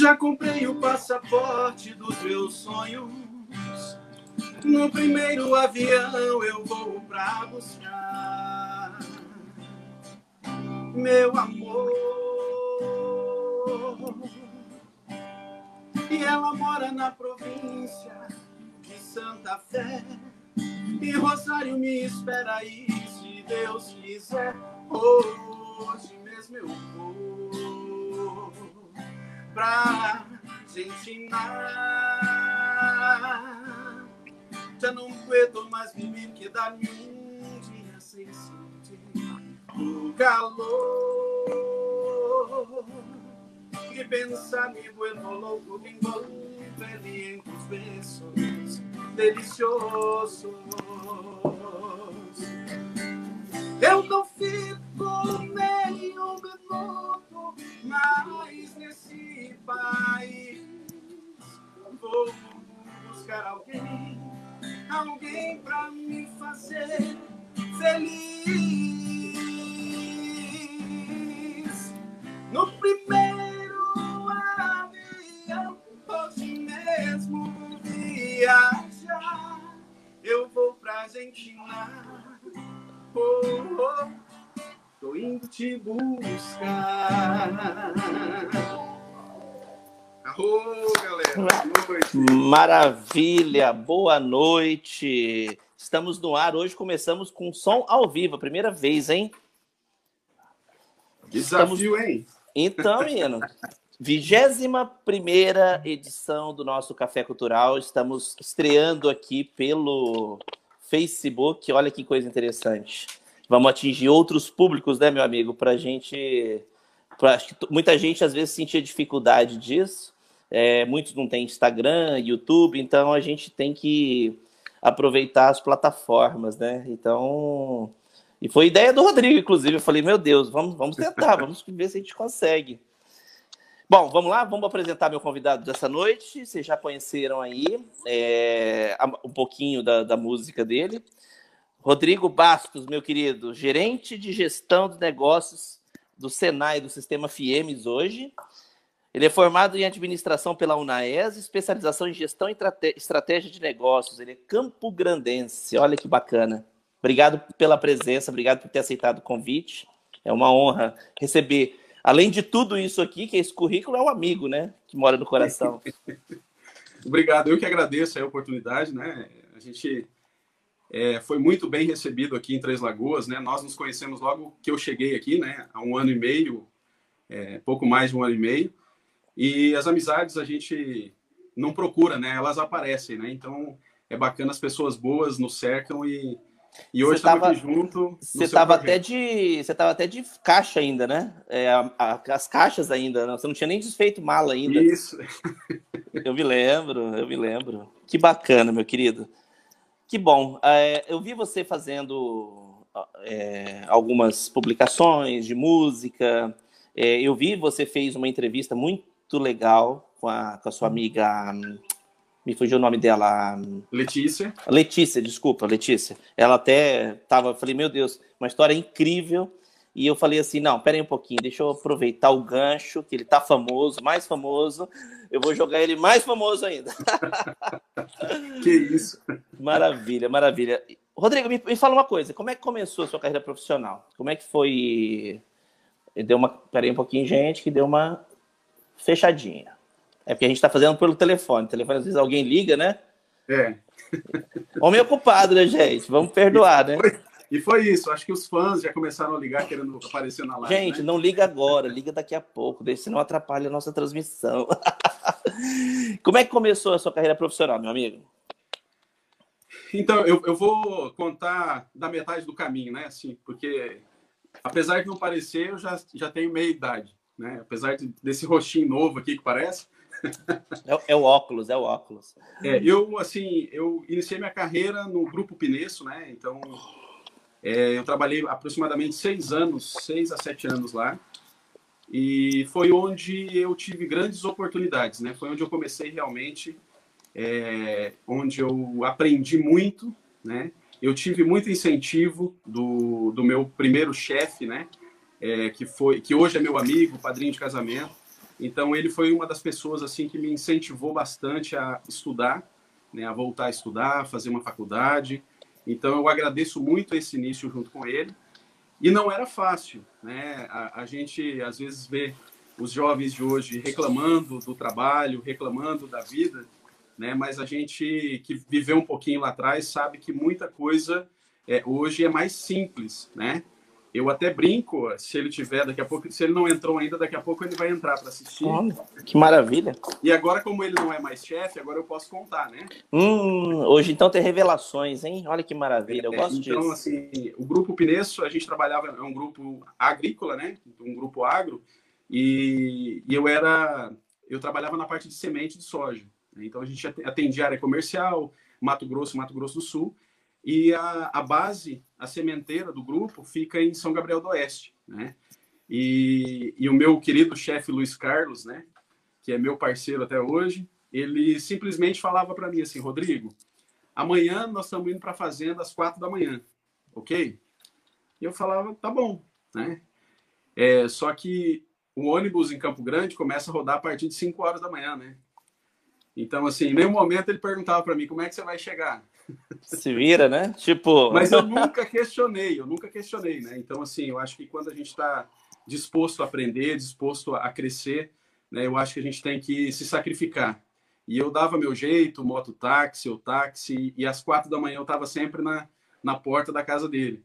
Já comprei o passaporte dos meus sonhos. No primeiro avião eu vou pra buscar meu amor. E ela mora na província de Santa Fé. E Rosário me espera aí, se Deus quiser. Hoje mesmo eu vou pra Argentina. Já não aguento mais viver, que dá-me um dia sem sentir o calor. Que pensar me vuelvo louco, que envolver en tus besos deliciosos. Eu não fico nem um minuto mais nesse país. Vou buscar alguém, alguém pra me fazer feliz. No primeiro avião, hoje mesmo viajar, eu vou pra Argentina. Oh, oh, tô indo te buscar. Arro, galera. Boa noite. Maravilha, boa noite. Estamos no ar hoje, começamos com som ao vivo, a primeira vez, hein? Desafio, hein? Então, menino, vigésima primeira edição do nosso Café Cultural. Estamos estreando aqui pelo Facebook. Olha que coisa interessante. Vamos atingir outros públicos, né, meu amigo? Para a gente. Pra, acho que muita gente às vezes sentia dificuldade disso. É, muitos não têm Instagram, YouTube, então a gente tem que aproveitar as plataformas, né? Então. E foi ideia do Rodrigo, inclusive. Eu falei, meu Deus, vamos, vamos tentar, vamos ver se a gente consegue. Bom, vamos lá, vamos apresentar meu convidado dessa noite. Vocês já conheceram aí é, um pouquinho da, da, música dele. Rodrigo Bastos, meu querido, gerente de gestão de negócios do Senai, do Sistema FIEMES hoje. Ele é formado em administração pela UNAES, especialização em gestão e estratégia de negócios. Ele é campo grandense. Olha que bacana. Obrigado pela presença, obrigado por ter aceitado o convite. É uma honra receber, além de tudo isso aqui, que esse currículo é um amigo, né? Que mora no coração. obrigado, eu que agradeço a oportunidade, né? A gente é, foi muito bem recebido aqui em Três Lagoas, né? Nós nos conhecemos logo que eu cheguei aqui, né? Há um ano e meio, é, pouco mais de um ano e meio. E as amizades a gente não procura, né? Elas aparecem, né? Então é bacana, as pessoas boas nos cercam e, e hoje estamos aqui junto. Você estava até de você tava até de caixa ainda, né? É, a, a, as caixas ainda, não, você não tinha nem desfeito mala ainda. Isso. eu me lembro, eu me lembro. Que bacana, meu querido. Que bom. É, eu vi você fazendo é, algumas publicações de música. É, eu vi você fez uma entrevista muito legal com a, com a sua amiga. Me fugiu o nome dela. Letícia. Letícia, desculpa, Letícia. Ela até tava. Falei, meu Deus, uma história incrível. E eu falei assim: não, pera aí um pouquinho, deixa eu aproveitar o gancho, que ele tá famoso, mais famoso. Eu vou jogar ele mais famoso ainda. que isso. Maravilha, maravilha. Rodrigo, me, me fala uma coisa: como é que começou a sua carreira profissional? Como é que foi. Deu uma. Pera aí um pouquinho, gente, que deu uma fechadinha. É porque a gente está fazendo pelo telefone. O telefone, às vezes, alguém liga, né? É. Homem ocupado, né, gente? Vamos perdoar, né? E foi isso. Acho que os fãs já começaram a ligar querendo aparecer na live. Gente, né? não liga agora, liga daqui a pouco, senão atrapalha a nossa transmissão. Como é que começou a sua carreira profissional, meu amigo? Então, eu, eu vou contar da metade do caminho, né? Assim, porque apesar de não parecer, eu já, já tenho meia idade né? Apesar de, desse rostinho novo aqui que parece. É, é, o óculos, é o óculos. É, eu, assim, eu iniciei minha carreira no Grupo Pineço, né? Então, é, eu trabalhei aproximadamente seis anos, seis a sete anos lá. E foi onde eu tive grandes oportunidades, né? Foi onde eu comecei realmente, é, onde eu aprendi muito, né? Eu tive muito incentivo do, do meu primeiro chefe, né? é, que foi que hoje é meu amigo, padrinho de casamento. Então ele foi uma das pessoas assim que me incentivou bastante a estudar, né, a voltar a estudar, fazer uma faculdade. Então eu agradeço muito esse início junto com ele. E não era fácil, né? A, a gente às vezes vê os jovens de hoje reclamando do trabalho, reclamando da vida, né? Mas a gente que viveu um pouquinho lá atrás sabe que muita coisa é, hoje é mais simples, né? Eu até brinco, se ele tiver daqui a pouco, se ele não entrou ainda, daqui a pouco ele vai entrar para assistir. que maravilha! E agora, como ele não é mais chefe, agora eu posso contar, né? Hum, hoje então tem revelações, hein? Olha que maravilha, eu é, gosto então, disso. assim, o grupo Pineço, a gente trabalhava, é um grupo agrícola, né? Um grupo agro, e, e eu era, eu trabalhava na parte de semente de soja. Né? Então a gente atendia área comercial, Mato Grosso, Mato Grosso do Sul, e a, a base, a sementeira do grupo, fica em São Gabriel do Oeste, né? E, e o meu querido chefe Luiz Carlos, né, que é meu parceiro até hoje, ele simplesmente falava para mim assim, Rodrigo, amanhã nós estamos indo para a fazenda às quatro da manhã, ok? E eu falava, tá bom, né? É, só que o ônibus em Campo Grande começa a rodar a partir de 5 horas da manhã, né? Então, assim, em nenhum momento ele perguntava para mim como é que você vai chegar. Se vira, né? Tipo. Mas eu nunca questionei, eu nunca questionei, né? Então, assim, eu acho que quando a gente está disposto a aprender, disposto a crescer, né? Eu acho que a gente tem que se sacrificar. E eu dava meu jeito, mototáxi, ou táxi, e às quatro da manhã eu estava sempre na, na porta da casa dele.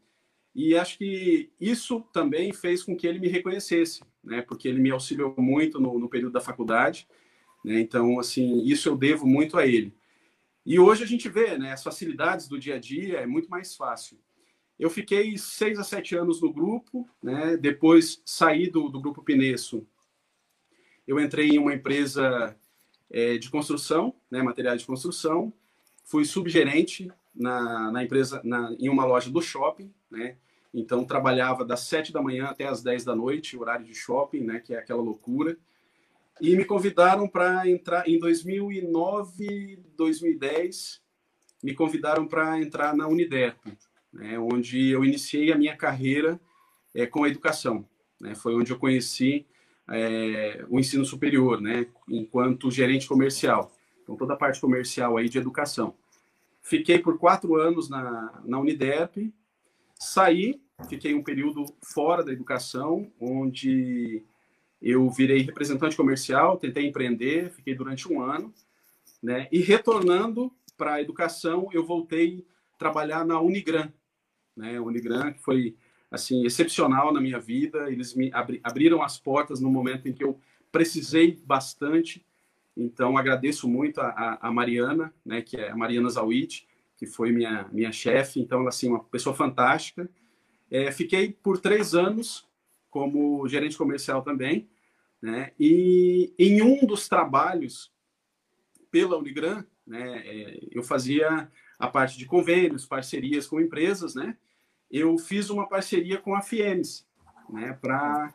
E acho que isso também fez com que ele me reconhecesse, né? Porque ele me auxiliou muito no, no período da faculdade. Né? Então, assim, isso eu devo muito a ele. E hoje a gente vê, né, as facilidades do dia a dia é muito mais fácil. Eu fiquei seis a sete anos no grupo, né? Depois saí do, do grupo Pineço. Eu entrei em uma empresa é, de construção, né, materiais de construção. Fui subgerente na, na empresa, na, em uma loja do shopping, né? Então trabalhava das sete da manhã até as dez da noite, horário de shopping, né? Que é aquela loucura. E me convidaram para entrar em 2009, 2010, me convidaram para entrar na Uniderp, né, onde eu iniciei a minha carreira é, com a educação. Né, foi onde eu conheci é, o ensino superior, né, enquanto gerente comercial. Então, toda a parte comercial aí de educação. Fiquei por quatro anos na, na Uniderp, saí, fiquei um período fora da educação, onde eu virei representante comercial, tentei empreender, fiquei durante um ano, né? E retornando para a educação, eu voltei a trabalhar na Unigran, né? A Unigran que foi assim excepcional na minha vida. Eles me abri abriram as portas no momento em que eu precisei bastante. Então agradeço muito a, a Mariana, né? Que é a Mariana Zawit, que foi minha minha chefe. Então assim uma pessoa fantástica. É, fiquei por três anos como gerente comercial também. Né? E em um dos trabalhos pela Unigran, né, é, eu fazia a parte de convênios, parcerias com empresas, né? Eu fiz uma parceria com a Fiemes, né, para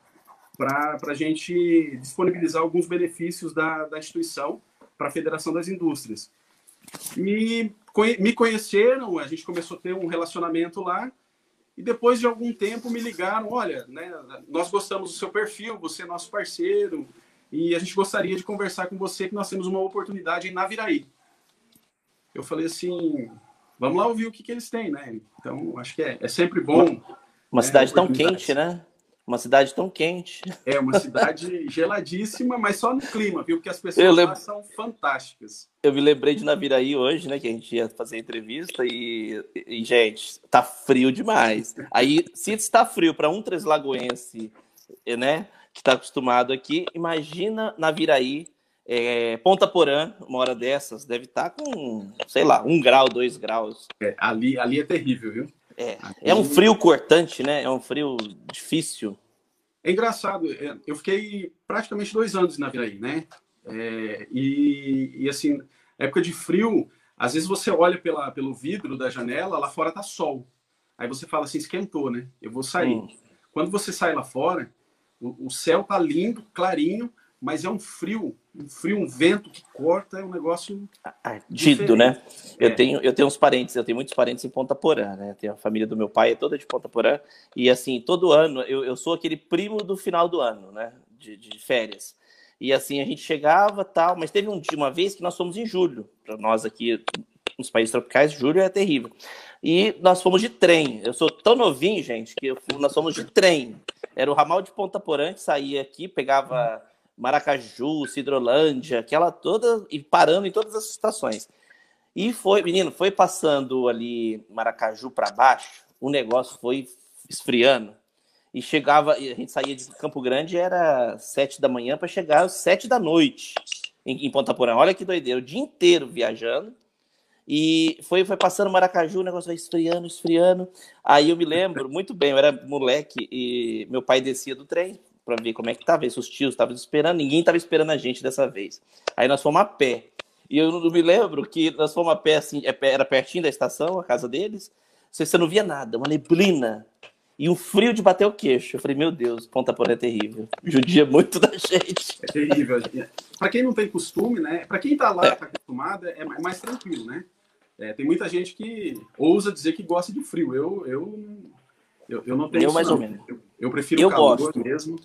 para a gente disponibilizar alguns benefícios da, da instituição para a Federação das Indústrias. E me conheceram, a gente começou a ter um relacionamento lá, e depois de algum tempo me ligaram, olha, né, nós gostamos do seu perfil, você é nosso parceiro, e a gente gostaria de conversar com você que nós temos uma oportunidade em Naviraí. Eu falei assim, vamos lá ouvir o que, que eles têm, né? Então, acho que é, é sempre bom. Uma né, cidade tão quente, né? Uma cidade tão quente. É, uma cidade geladíssima, mas só no clima, viu? Porque as pessoas lembro... são fantásticas. Eu me lembrei de Naviraí hoje, né? Que a gente ia fazer entrevista e, e gente, tá frio demais. Aí, se está frio para um Três Lagoense, né? Que está acostumado aqui, imagina Naviraí, é, Ponta Porã, uma hora dessas, deve estar tá com, sei lá, um grau, dois graus. É, ali, ali é terrível, viu? É, é um frio cortante, né? É um frio difícil. É engraçado, é, eu fiquei praticamente dois anos na Viraí, né? É, e, e, assim, época de frio, às vezes você olha pela, pelo vidro da janela, lá fora tá sol. Aí você fala assim, esquentou, né? Eu vou sair. Hum. Quando você sai lá fora, o, o céu tá lindo, clarinho, mas é um frio, um frio, um vento que corta, é um negócio ardido, né? Eu é. tenho, eu tenho uns parentes, eu tenho muitos parentes em Ponta Porã, né? Tem a família do meu pai é toda de Ponta Porã e assim todo ano eu, eu sou aquele primo do final do ano, né? De, de férias. E assim a gente chegava tal, mas teve um dia, uma vez que nós fomos em julho. Para nós aqui nos países tropicais, julho é terrível. E nós fomos de trem. Eu sou tão novinho, gente, que eu, nós fomos de trem. Era o ramal de Ponta Porã que saía aqui, pegava Maracaju, Cidrolândia, aquela toda, e parando em todas as estações. E foi, menino, foi passando ali Maracaju para baixo, o negócio foi esfriando. E chegava, a gente saía de Campo Grande, era sete da manhã para chegar às sete da noite em, em Ponta Porã. Olha que doideira, o dia inteiro viajando. E foi, foi passando Maracaju, o negócio vai esfriando, esfriando. Aí eu me lembro muito bem, eu era moleque e meu pai descia do trem para ver como é que tava, se os tios estavam esperando, ninguém estava esperando a gente dessa vez. Aí nós fomos a pé. E eu não me lembro que nós fomos a pé, assim, é era pertinho da estação, a casa deles. Você não via nada, uma neblina e um frio de bater o queixo. Eu falei, meu Deus, Ponta Porã é terrível. Judia muito da gente. É terrível. Para quem não tem costume, né? Para quem está lá, está é. acostumado, é mais tranquilo, né? É, tem muita gente que ousa dizer que gosta de frio. Eu, eu, eu, eu não tenho eu isso, mais não. ou menos. Eu, eu prefiro eu calor gosto. mesmo.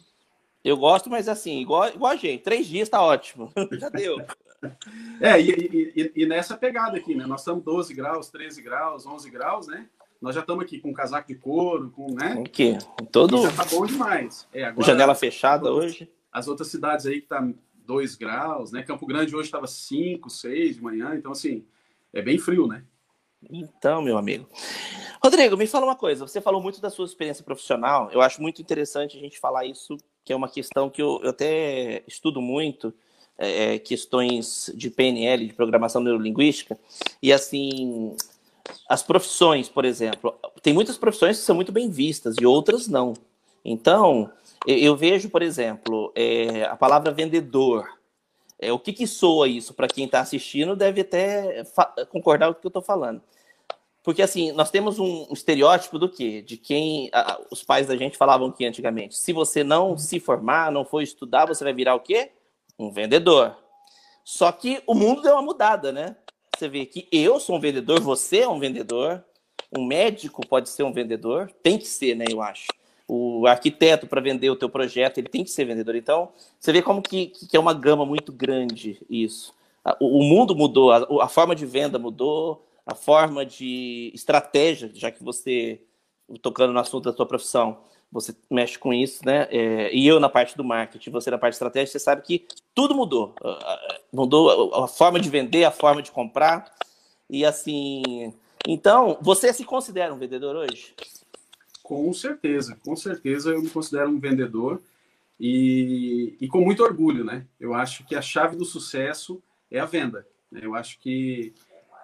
Eu gosto, mas assim, igual, igual a gente, três dias tá ótimo. Já deu. É, e, e, e, nessa pegada aqui, né? Nós estamos 12 graus, 13 graus, 11 graus, né? Nós já estamos aqui com casaco de couro, com, né? O quê? Todo... já tá bom demais. É, agora, Janela fechada as hoje. As outras cidades aí que tá 2 graus, né? Campo Grande hoje estava 5, 6 de manhã, então assim, é bem frio, né? Então, meu amigo. Rodrigo, me fala uma coisa. Você falou muito da sua experiência profissional. Eu acho muito interessante a gente falar isso, que é uma questão que eu, eu até estudo muito, é, é questões de PNL, de programação neurolinguística. E assim, as profissões, por exemplo, tem muitas profissões que são muito bem vistas e outras não. Então, eu, eu vejo, por exemplo, é, a palavra vendedor. É, o que, que soa isso para quem está assistindo deve até concordar com o que eu estou falando. Porque, assim, nós temos um estereótipo do quê? De quem a, os pais da gente falavam que antigamente, se você não se formar, não for estudar, você vai virar o quê? Um vendedor. Só que o mundo deu uma mudada, né? Você vê que eu sou um vendedor, você é um vendedor, um médico pode ser um vendedor, tem que ser, né, eu acho. O arquiteto, para vender o teu projeto, ele tem que ser vendedor. Então, você vê como que, que é uma gama muito grande isso. O, o mundo mudou, a, a forma de venda mudou, a forma de estratégia, já que você, tocando no assunto da sua profissão, você mexe com isso, né? É, e eu na parte do marketing, você na parte de estratégia, você sabe que tudo mudou. Mudou a forma de vender, a forma de comprar. E assim. Então, você se considera um vendedor hoje? Com certeza, com certeza eu me considero um vendedor e, e com muito orgulho, né? Eu acho que a chave do sucesso é a venda. Né? Eu acho que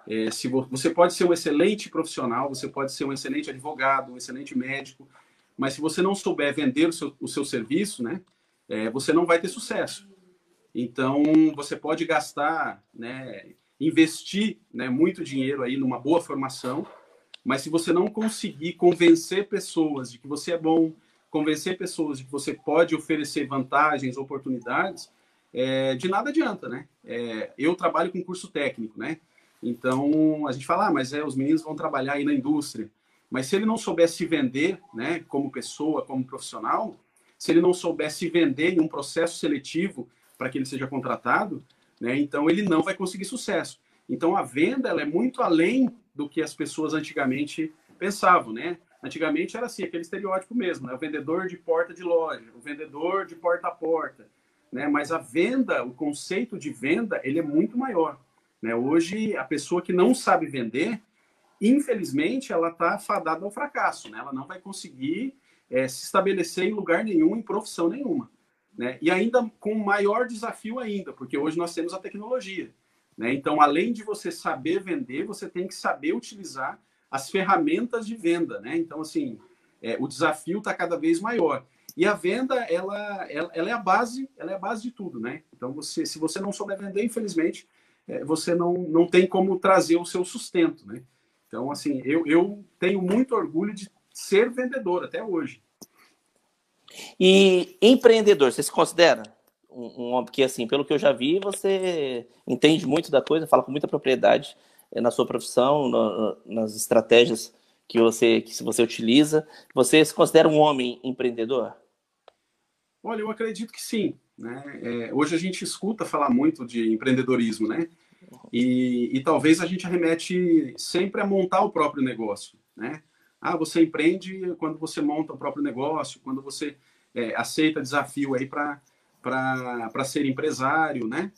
é, se você pode ser um excelente profissional, você pode ser um excelente advogado, um excelente médico, mas se você não souber vender o seu, o seu serviço, né, é, você não vai ter sucesso. Então, você pode gastar, né, investir né, muito dinheiro aí numa boa formação, mas se você não conseguir convencer pessoas de que você é bom, convencer pessoas de que você pode oferecer vantagens, oportunidades, é, de nada adianta, né? É, eu trabalho com curso técnico, né? Então, a gente fala, ah, mas é, os meninos vão trabalhar aí na indústria. Mas se ele não soubesse se vender, né, como pessoa, como profissional, se ele não soubesse vender em um processo seletivo para que ele seja contratado, né, então ele não vai conseguir sucesso. Então, a venda ela é muito além do que as pessoas antigamente pensavam, né? Antigamente era assim, aquele estereótipo mesmo, né? O vendedor de porta de loja, o vendedor de porta a porta, né? Mas a venda, o conceito de venda, ele é muito maior. Né? Hoje, a pessoa que não sabe vender, infelizmente, ela está fadada ao fracasso. Né? Ela não vai conseguir é, se estabelecer em lugar nenhum, em profissão nenhuma. Né? E ainda com maior desafio ainda, porque hoje nós temos a tecnologia. Né? Então, além de você saber vender, você tem que saber utilizar as ferramentas de venda. Né? Então, assim, é, o desafio está cada vez maior. E a venda, ela, ela, ela, é a base, ela é a base de tudo, né? Então, você, se você não souber vender, infelizmente, você não, não tem como trazer o seu sustento, né? Então, assim, eu, eu tenho muito orgulho de ser vendedor até hoje. E empreendedor, você se considera um, um porque assim, pelo que eu já vi, você entende muito da coisa, fala com muita propriedade é, na sua profissão, no, nas estratégias que você que você utiliza. Você se considera um homem empreendedor? Olha, eu acredito que sim. Né? É, hoje a gente escuta falar muito de empreendedorismo, né? E, e, talvez a gente remete sempre a montar o próprio negócio, né? Ah, você empreende quando você monta o próprio negócio, quando você é, aceita desafio aí para ser empresário, né?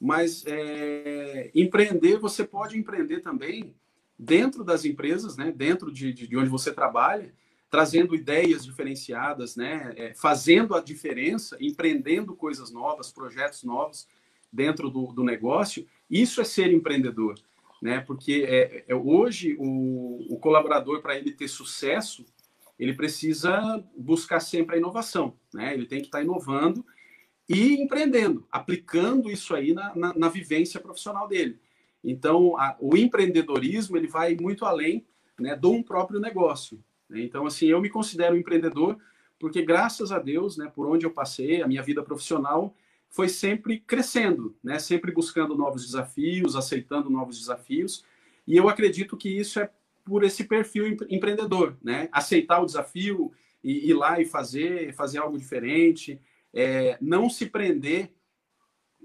Mas é, empreender, você pode empreender também dentro das empresas, né? Dentro de, de, de onde você trabalha, trazendo ideias diferenciadas, né? É, fazendo a diferença, empreendendo coisas novas, projetos novos dentro do, do negócio. Isso é ser empreendedor, né? Porque é, é hoje o, o colaborador para ele ter sucesso, ele precisa buscar sempre a inovação, né? Ele tem que estar tá inovando e empreendendo, aplicando isso aí na, na, na vivência profissional dele. Então, a, o empreendedorismo ele vai muito além né, de um próprio negócio. Né? Então, assim, eu me considero empreendedor porque, graças a Deus, né, por onde eu passei, a minha vida profissional foi sempre crescendo, né, sempre buscando novos desafios, aceitando novos desafios. E eu acredito que isso é por esse perfil empreendedor, né? Aceitar o desafio e ir lá e fazer, fazer algo diferente, é, não se prender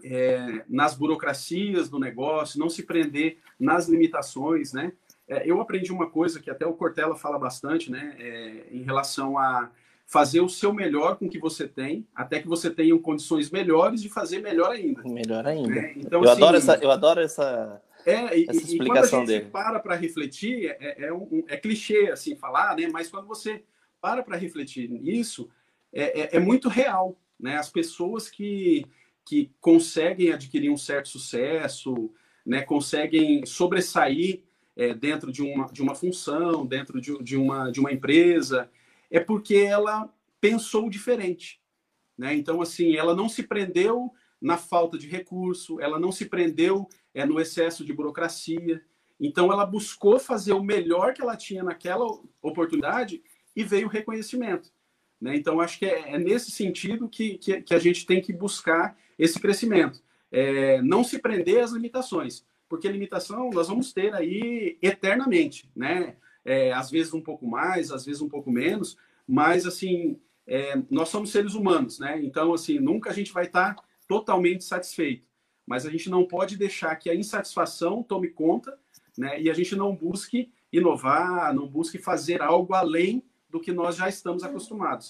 é, nas burocracias do negócio, não se prender nas limitações, né? É, eu aprendi uma coisa que até o Cortella fala bastante, né? É, em relação a fazer o seu melhor com o que você tem, até que você tenha condições melhores de fazer melhor ainda. Melhor ainda. Né? Então, eu, assim, adoro essa, eu adoro essa, é, e, essa explicação e quando a gente dele. para para refletir, é, é, um, é clichê assim falar, né? Mas quando você para para refletir nisso, é, é, é muito real, né? As pessoas que que conseguem adquirir um certo sucesso, né, conseguem sobressair é, dentro de uma, de uma função, dentro de, de, uma, de uma empresa, é porque ela pensou diferente. Né? Então, assim, ela não se prendeu na falta de recurso, ela não se prendeu é, no excesso de burocracia. Então, ela buscou fazer o melhor que ela tinha naquela oportunidade e veio o reconhecimento. Né? Então, acho que é, é nesse sentido que, que, que, a gente tem que buscar esse crescimento. É, não se prender às limitações, porque limitação nós vamos ter aí eternamente, né? É, às vezes um pouco mais, às vezes um pouco menos, mas assim, é, nós somos seres humanos, né? Então, assim, nunca a gente vai estar totalmente satisfeito, mas a gente não pode deixar que a insatisfação tome conta, né? E a gente não busque inovar, não busque fazer algo além do que nós já estamos acostumados.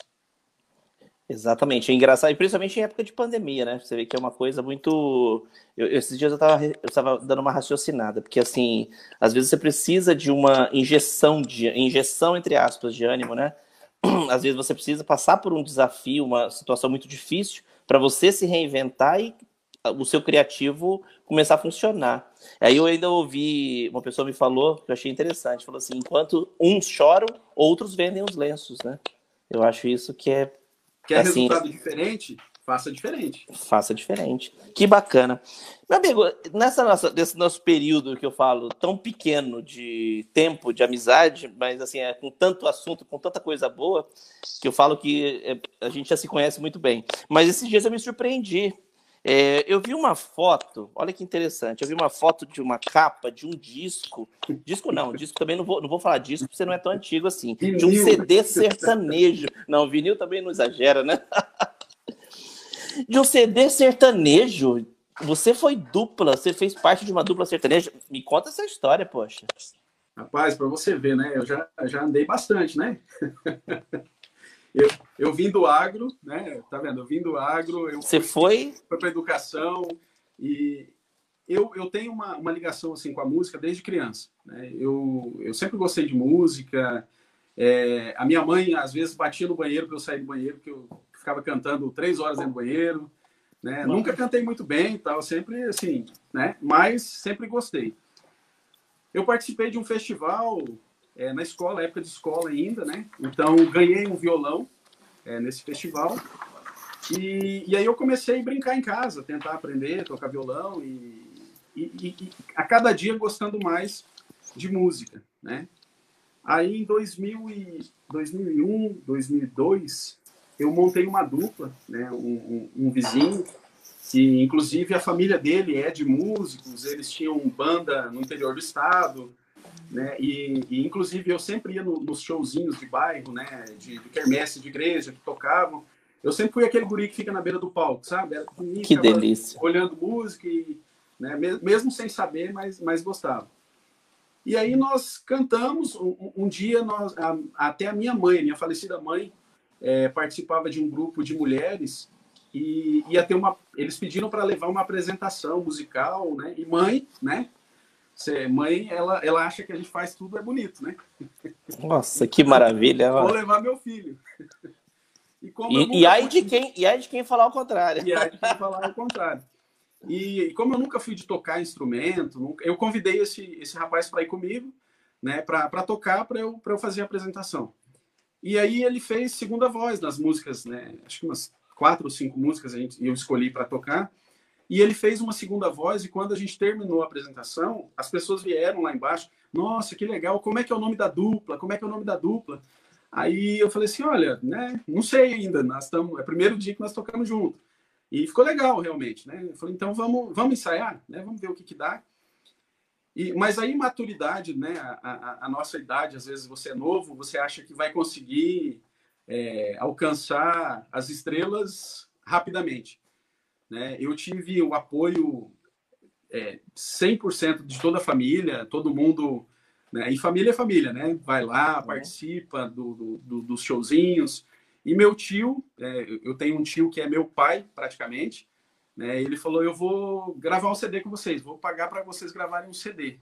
Exatamente, é engraçado, e principalmente em época de pandemia, né? Você vê que é uma coisa muito. Eu, esses dias eu estava dando uma raciocinada, porque assim, às vezes você precisa de uma injeção de injeção, entre aspas, de ânimo, né? Às vezes você precisa passar por um desafio, uma situação muito difícil, para você se reinventar e o seu criativo começar a funcionar. Aí eu ainda ouvi, uma pessoa me falou, que eu achei interessante, falou assim, enquanto uns choram, outros vendem os lenços, né? Eu acho isso que é Quer assim, resultado diferente? Faça diferente. Faça diferente. Que bacana. Meu amigo, nessa nossa, nesse nosso período que eu falo, tão pequeno de tempo, de amizade, mas assim, é, com tanto assunto, com tanta coisa boa, que eu falo que é, a gente já se conhece muito bem. Mas esses dias eu me surpreendi. É, eu vi uma foto, olha que interessante, eu vi uma foto de uma capa de um disco. Disco não, disco também não vou, não vou falar disco, porque você não é tão antigo assim. De um CD sertanejo. Não, vinil também não exagera, né? De um CD sertanejo. Você foi dupla, você fez parte de uma dupla sertaneja. Me conta essa história, poxa. Rapaz, para você ver, né? Eu já, já andei bastante, né? Eu, eu vim do agro, né? Tá vendo? Eu vim do agro. Você foi? Foi para educação e eu, eu tenho uma, uma ligação assim com a música desde criança. Né? Eu, eu sempre gostei de música. É, a minha mãe às vezes batia no banheiro para eu sair do banheiro, porque eu ficava cantando três horas do banheiro. Né? Nunca cantei muito bem, tal, sempre assim, né? Mas sempre gostei. Eu participei de um festival é, na escola, época de escola ainda, né? Então ganhei um violão é, nesse festival e, e, aí eu comecei a brincar em casa, tentar aprender, tocar violão e, e, e, a cada dia gostando mais de música, né? Aí em 2000 e, 2001, 2002 eu montei uma dupla, né? Um, um, um vizinho que inclusive a família dele é de músicos, eles tinham banda no interior do estado, né? E, e, inclusive eu sempre ia no, nos showzinhos de bairro, né? De, de quermesse de igreja que tocavam. Eu sempre fui aquele guri que fica na beira do palco, sabe? Era que delícia. Olhando música e, né, mesmo sem saber, mas, mas gostava. E aí nós cantamos, um, um dia nós, a, até a minha mãe, minha falecida mãe, é, participava de um grupo de mulheres e ia ter uma, eles pediram para levar uma apresentação musical, né? E mãe, né? Você, mãe, ela, ela acha que a gente faz tudo é bonito, né? Nossa, que maravilha! Vou levar meu filho. E, e, e aí de quem e aí de quem falar o contrário. E aí de quem falar o contrário. E, e, como eu nunca fui de tocar instrumento, nunca, eu convidei esse, esse rapaz para ir comigo, né, para tocar, para eu, eu fazer a apresentação. E aí ele fez segunda voz nas músicas, né, acho que umas quatro ou cinco músicas a gente, eu escolhi para tocar. E ele fez uma segunda voz, e quando a gente terminou a apresentação, as pessoas vieram lá embaixo. Nossa, que legal, como é que é o nome da dupla? Como é que é o nome da dupla? Aí eu falei assim: olha, né, não sei ainda, nós estamos, é o primeiro dia que nós tocamos junto. E ficou legal, realmente, né? Eu falei, então vamos, vamos ensaiar, né? Vamos ver o que, que dá. E, mas a imaturidade, né? A, a, a, nossa idade, às vezes você é novo, você acha que vai conseguir é, alcançar as estrelas rapidamente. Né? Eu tive o apoio é, 100% de toda a família, todo mundo. Né? E família é família, né? Vai lá, participa do, do, dos showzinhos. E meu tio, é, eu tenho um tio que é meu pai, praticamente, né? Ele falou: Eu vou gravar um CD com vocês, vou pagar para vocês gravarem um CD.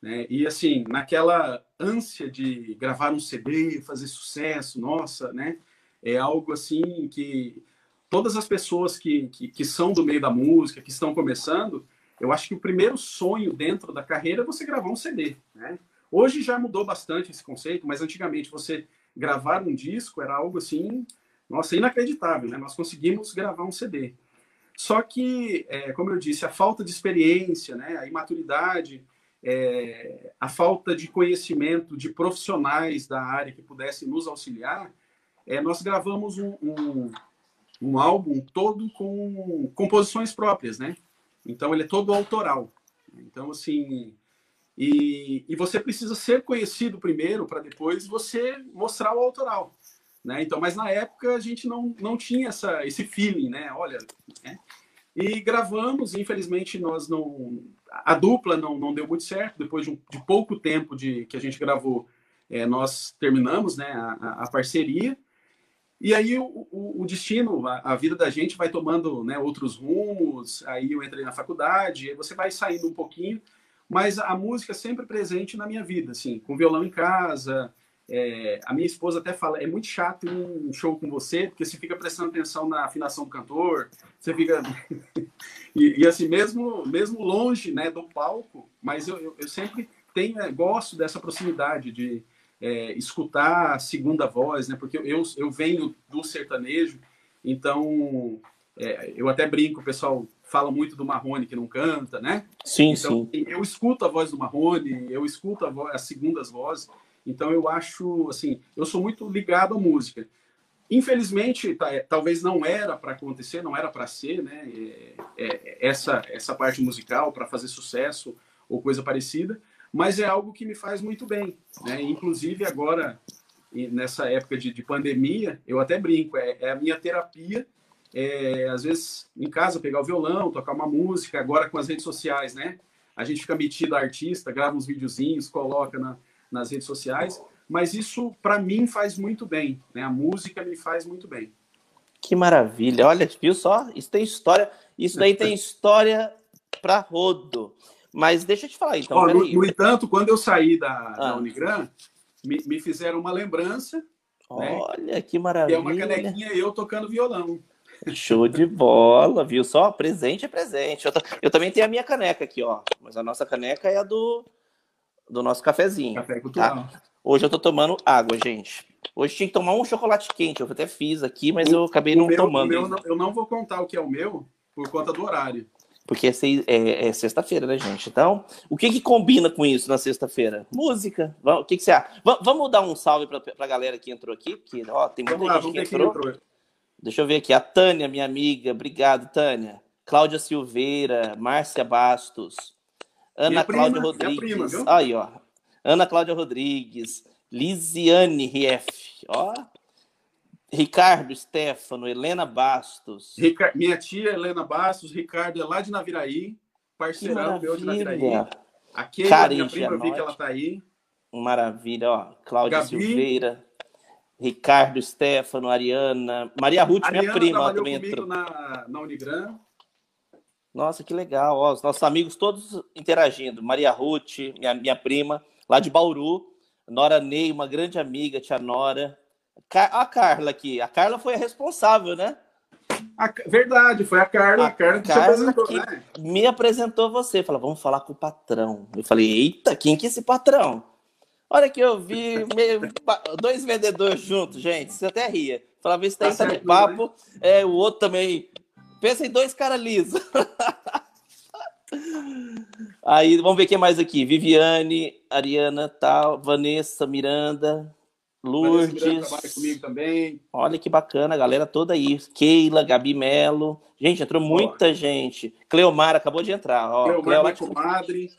Né? E assim, naquela ânsia de gravar um CD, fazer sucesso, nossa, né? É algo assim que todas as pessoas que, que, que são do meio da música, que estão começando, eu acho que o primeiro sonho dentro da carreira é você gravar um CD, né? Hoje já mudou bastante esse conceito, mas antigamente você gravar um disco era algo assim, nossa, inacreditável, né? Nós conseguimos gravar um CD. Só que, é, como eu disse, a falta de experiência, né, a imaturidade, é, a falta de conhecimento de profissionais da área que pudessem nos auxiliar, é, nós gravamos um, um, um, álbum todo com composições próprias, né? Então ele é todo autoral. Então assim, e, e você precisa ser conhecido primeiro para depois você mostrar o autoral. Né? Então, mas na época a gente não, não tinha essa, esse feeling, né? Olha, né? e gravamos. Infelizmente, nós não, a dupla não, não deu muito certo. Depois de, um, de pouco tempo de que a gente gravou, é, nós terminamos, né? A, a, parceria. E aí o, o, o destino, a, a, vida da gente vai tomando né, outros rumos. Aí eu entrei na faculdade, você vai saindo um pouquinho mas a música é sempre presente na minha vida, assim, com violão em casa. É, a minha esposa até fala, é muito chato um show com você, porque você fica prestando atenção na afinação do cantor, você fica... e, e, assim, mesmo, mesmo longe né, do palco, mas eu, eu, eu sempre tenho, é, gosto dessa proximidade de é, escutar a segunda voz, né, porque eu, eu venho do sertanejo, então é, eu até brinco, o pessoal fala muito do Marrone que não canta, né? Sim, então, sim. Eu escuto a voz do Marrone, eu escuto voz, as segundas vozes, então eu acho, assim, eu sou muito ligado à música. Infelizmente, tá, é, talvez não era para acontecer, não era para ser, né? É, é, essa essa parte musical para fazer sucesso ou coisa parecida, mas é algo que me faz muito bem, né? Inclusive agora nessa época de, de pandemia, eu até brinco, é, é a minha terapia é, às vezes em casa pegar o violão, tocar uma música, agora com as redes sociais, né? A gente fica metido a artista, grava uns videozinhos, coloca na, nas redes sociais, mas isso para mim faz muito bem, né? A música me faz muito bem. Que maravilha! Olha, viu só? Isso tem história, isso daí tem história para rodo. Mas deixa eu te falar então. no, no, entanto, quando eu saí da, ah. da Unigran, me, me, fizeram uma lembrança. Né? Olha né? que maravilha! É uma canequinha eu tocando violão. Show de bola, viu? Só presente é presente. Eu, eu, também tenho a minha caneca aqui, ó. Mas a nossa caneca é a do, do nosso cafezinho. Café Tá? Hoje eu tô tomando água, gente. Hoje tinha que tomar um chocolate quente. Eu até fiz aqui, mas eu acabei não meu, tomando. Meu, eu não vou contar o que é o meu por conta do horário. Porque é, é, é sexta-feira, né, gente? Então, o que que combina com isso na sexta-feira? Música. O que que você acha? Vamos dar um salve pra, pra galera que entrou aqui, porque ó, tem muita vamos gente lá, que entrou. entrou. Deixa eu ver aqui. A Tânia, minha amiga. Obrigado, Tânia. Cláudia Silveira, Márcia Bastos, Ana Cláudia Rodrigues. Prima, Aí, ó. Ana Cláudia Rodrigues, Lisiane Rief. Ó. Ricardo, Stefano, Helena Bastos. Rica... Minha tia Helena Bastos, Ricardo é lá de Naviraí, parceirão meu de Naviraí. A Keila, minha prima, vi que ela tá aí. Maravilha, ó. Cláudia Gabi. Silveira, Ricardo, Stefano, Ariana, Maria Ruth, Ariana minha prima, também entrou. Na, na Unigran. Nossa, que legal. Ó, os nossos amigos todos interagindo. Maria Ruth, minha, minha prima, lá de Bauru. Nora Ney, uma grande amiga, tia Nora. A Carla aqui. A Carla foi a responsável, né? A, verdade, foi a Carla. A, a Carla que, Carla apresentou, que né? me apresentou você. Falou, vamos falar com o patrão. Eu falei, eita, quem que é esse patrão? Olha que eu vi meio, dois vendedores juntos, gente. Você até ria. Falava, esse daí tá, tá no papo. Né? É, o outro também. Pensa em dois caras lisos. Aí, vamos ver quem mais aqui. Viviane, Ariana, tal, Vanessa, Miranda, Lourdes. Comigo também. Olha que bacana, a galera toda aí. Keila, Gabi Melo. Gente, entrou muita gente. Cleomar acabou de entrar. Ó, Cleomar, Cleomar comadre.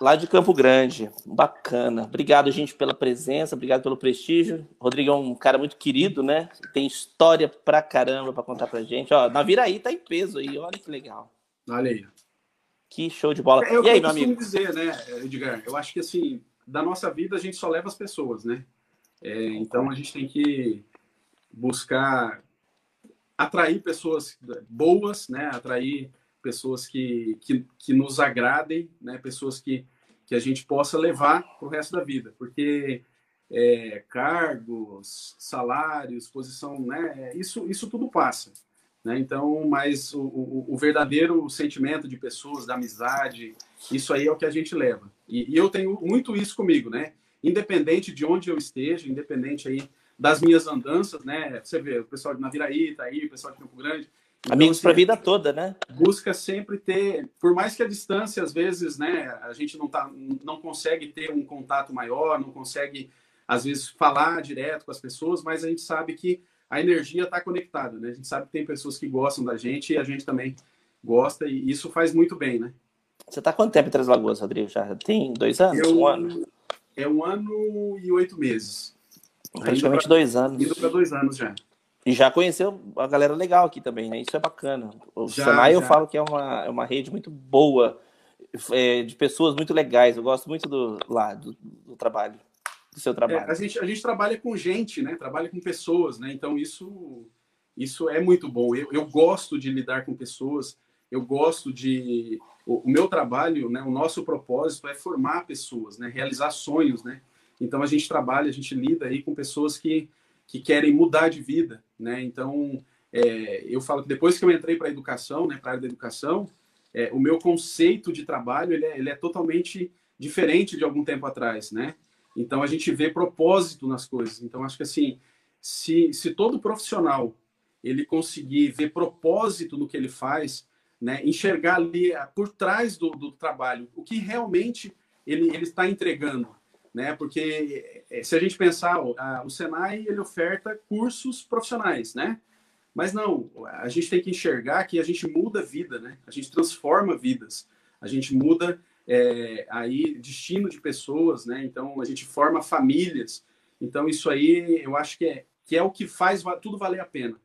Lá de Campo Grande. Bacana. Obrigado, gente, pela presença, obrigado pelo prestígio. Rodrigo é um cara muito querido, né? Tem história pra caramba pra contar pra gente. Ó, na Viraí tá em peso aí, olha que legal. Olha aí. Que show de bola. É, é e aí, eu meu amigo? dizer, né, Edgar? Eu acho que assim, da nossa vida a gente só leva as pessoas, né? É, então a gente tem que buscar atrair pessoas boas, né? Atrair pessoas que, que, que nos agradem, né? Pessoas que, que a gente possa levar para o resto da vida, porque é, cargos, salários, posição, né? Isso, isso tudo passa. Né? Então, mas o, o, o, verdadeiro sentimento de pessoas, da amizade, isso aí é o que a gente leva. E, e, eu tenho muito isso comigo, né? Independente de onde eu esteja, independente aí das minhas andanças, né? Você vê, o pessoal de Naviraí tá aí, o pessoal de Campo Grande. Então, Amigos assim, para a vida toda, né? Busca sempre ter, por mais que a distância, às vezes, né? A gente não, tá, não consegue ter um contato maior, não consegue, às vezes, falar direto com as pessoas, mas a gente sabe que a energia está conectada, né? A gente sabe que tem pessoas que gostam da gente e a gente também gosta e isso faz muito bem, né? Você está quanto tempo em Três Lagoas, Rodrigo? Já tem dois anos? Eu, um ano? É um ano e oito meses. Praticamente pra, dois anos. Indo para dois anos já. E já conheceu a galera legal aqui também, né? Isso é bacana. O já, Senai já. eu falo que é uma, é uma rede muito boa, é, de pessoas muito legais. Eu gosto muito do, lá, do, do trabalho do seu trabalho? É, a, gente, a gente trabalha com gente, né? Trabalha com pessoas, né? Então isso, isso é muito bom. Eu, eu gosto de lidar com pessoas. Eu gosto de o, o, meu trabalho, né? O nosso propósito é formar pessoas, né? Realizar sonhos, né? Então a gente trabalha, a gente lida aí com pessoas que que querem mudar de vida, né? Então é, eu falo que depois que eu entrei para a educação, né? Para a área da educação, é, o meu conceito de trabalho ele é, ele é totalmente diferente de algum tempo atrás, né? Então a gente vê propósito nas coisas. Então acho que assim, se, se todo profissional ele conseguir ver propósito no que ele faz, né, enxergar ali ah, por trás do, do trabalho o que realmente ele, ele está entregando, né? Porque eh, se a gente pensar, a, o Senai ele oferta cursos profissionais, né? Mas não, a gente tem que enxergar que a gente muda vida, né? A gente transforma vidas, a gente muda é, aí destino de pessoas, né? Então a gente forma famílias. Então isso aí eu acho que é que é o que faz tudo valer a pena.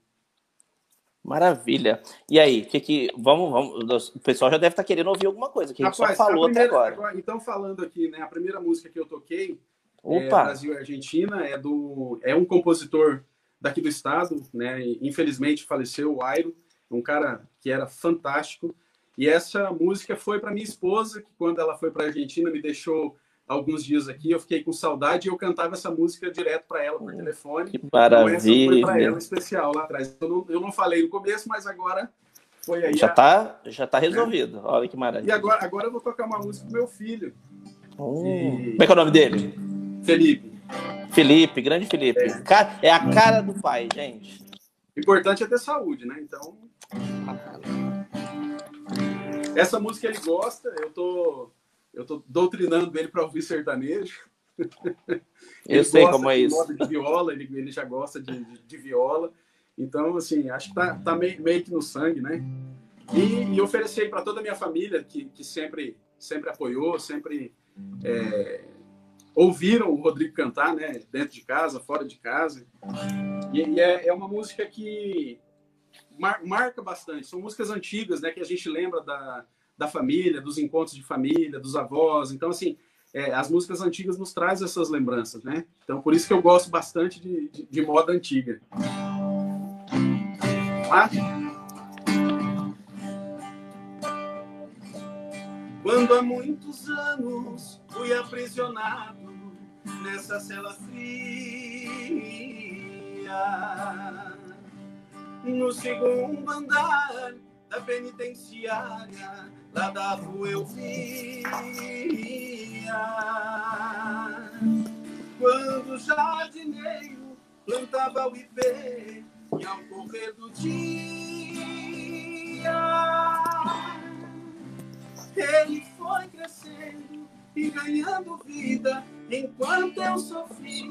Maravilha. E aí, que que vamos, vamos o pessoal já deve estar querendo ouvir alguma coisa que a gente Rapaz, só falou primeira, até agora. agora. Então falando aqui, né? A primeira música que eu toquei, é, Brasil e Argentina, é do é um compositor daqui do estado, né? Infelizmente faleceu o Airo, um cara que era fantástico. E essa música foi para minha esposa, que quando ela foi para a Argentina me deixou alguns dias aqui, eu fiquei com saudade e eu cantava essa música direto para ela por hum, telefone. Que maravilha! Então, foi para ela especial lá atrás. Eu não, eu não falei no começo, mas agora foi aí. Já a... tá, já tá resolvido. É. Olha que maravilha. E agora, agora eu vou tocar uma música pro meu filho. Hum. E... Como é que é o nome dele? Felipe. Felipe, grande Felipe. É, é a cara do pai, gente. O importante é ter saúde, né? Então. Essa música ele gosta, eu tô, eu tô doutrinando ele para ouvir sertanejo. Eu sei como é isso. De viola, ele, ele já gosta de, de, de, viola. Então, assim, acho que tá, tá meio, meio que no sangue, né? E, e ofereci para toda a minha família, que, que sempre, sempre apoiou, sempre é, ouviram o Rodrigo cantar, né? Dentro de casa, fora de casa. E, e é, é, uma música que mar, marca bastante. São músicas antigas, né? Que a gente lembra da, da família, dos encontros de família, dos avós. Então, assim, é, as músicas antigas nos trazem essas lembranças, né? Então, por isso que eu gosto bastante de, de, de moda antiga. Ah? Quando há muitos anos fui aprisionado nessa cela fria, no segundo andar da penitenciária, lá da rua eu via. Quando o jardineiro plantava o ipê e ao correr do dia ele foi crescendo e ganhando vida enquanto eu sofria.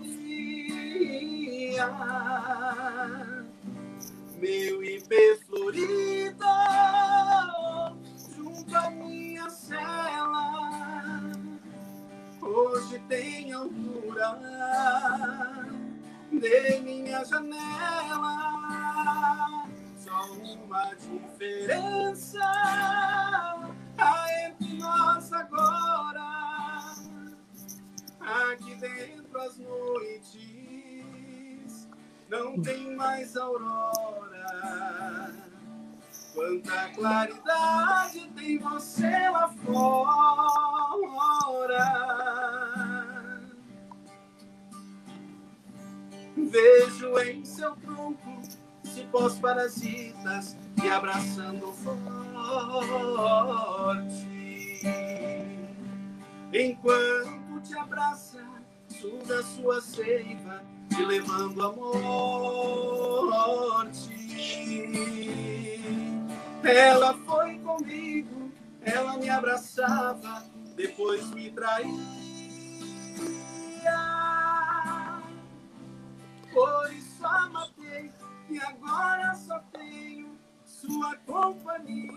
Meu IP florido junto à minha cela hoje tem altura de minha janela. Só uma diferença há entre nós agora. Aqui dentro as noites não tem mais aurora. Quanta claridade tem você lá fora. Vejo em seu tronco cipós parasitas me abraçando forte. Enquanto te abraça, suga sua seiva, te levando à morte. Ela foi comigo, ela me abraçava, depois me traía. Por isso a matei, e agora só tenho sua companhia.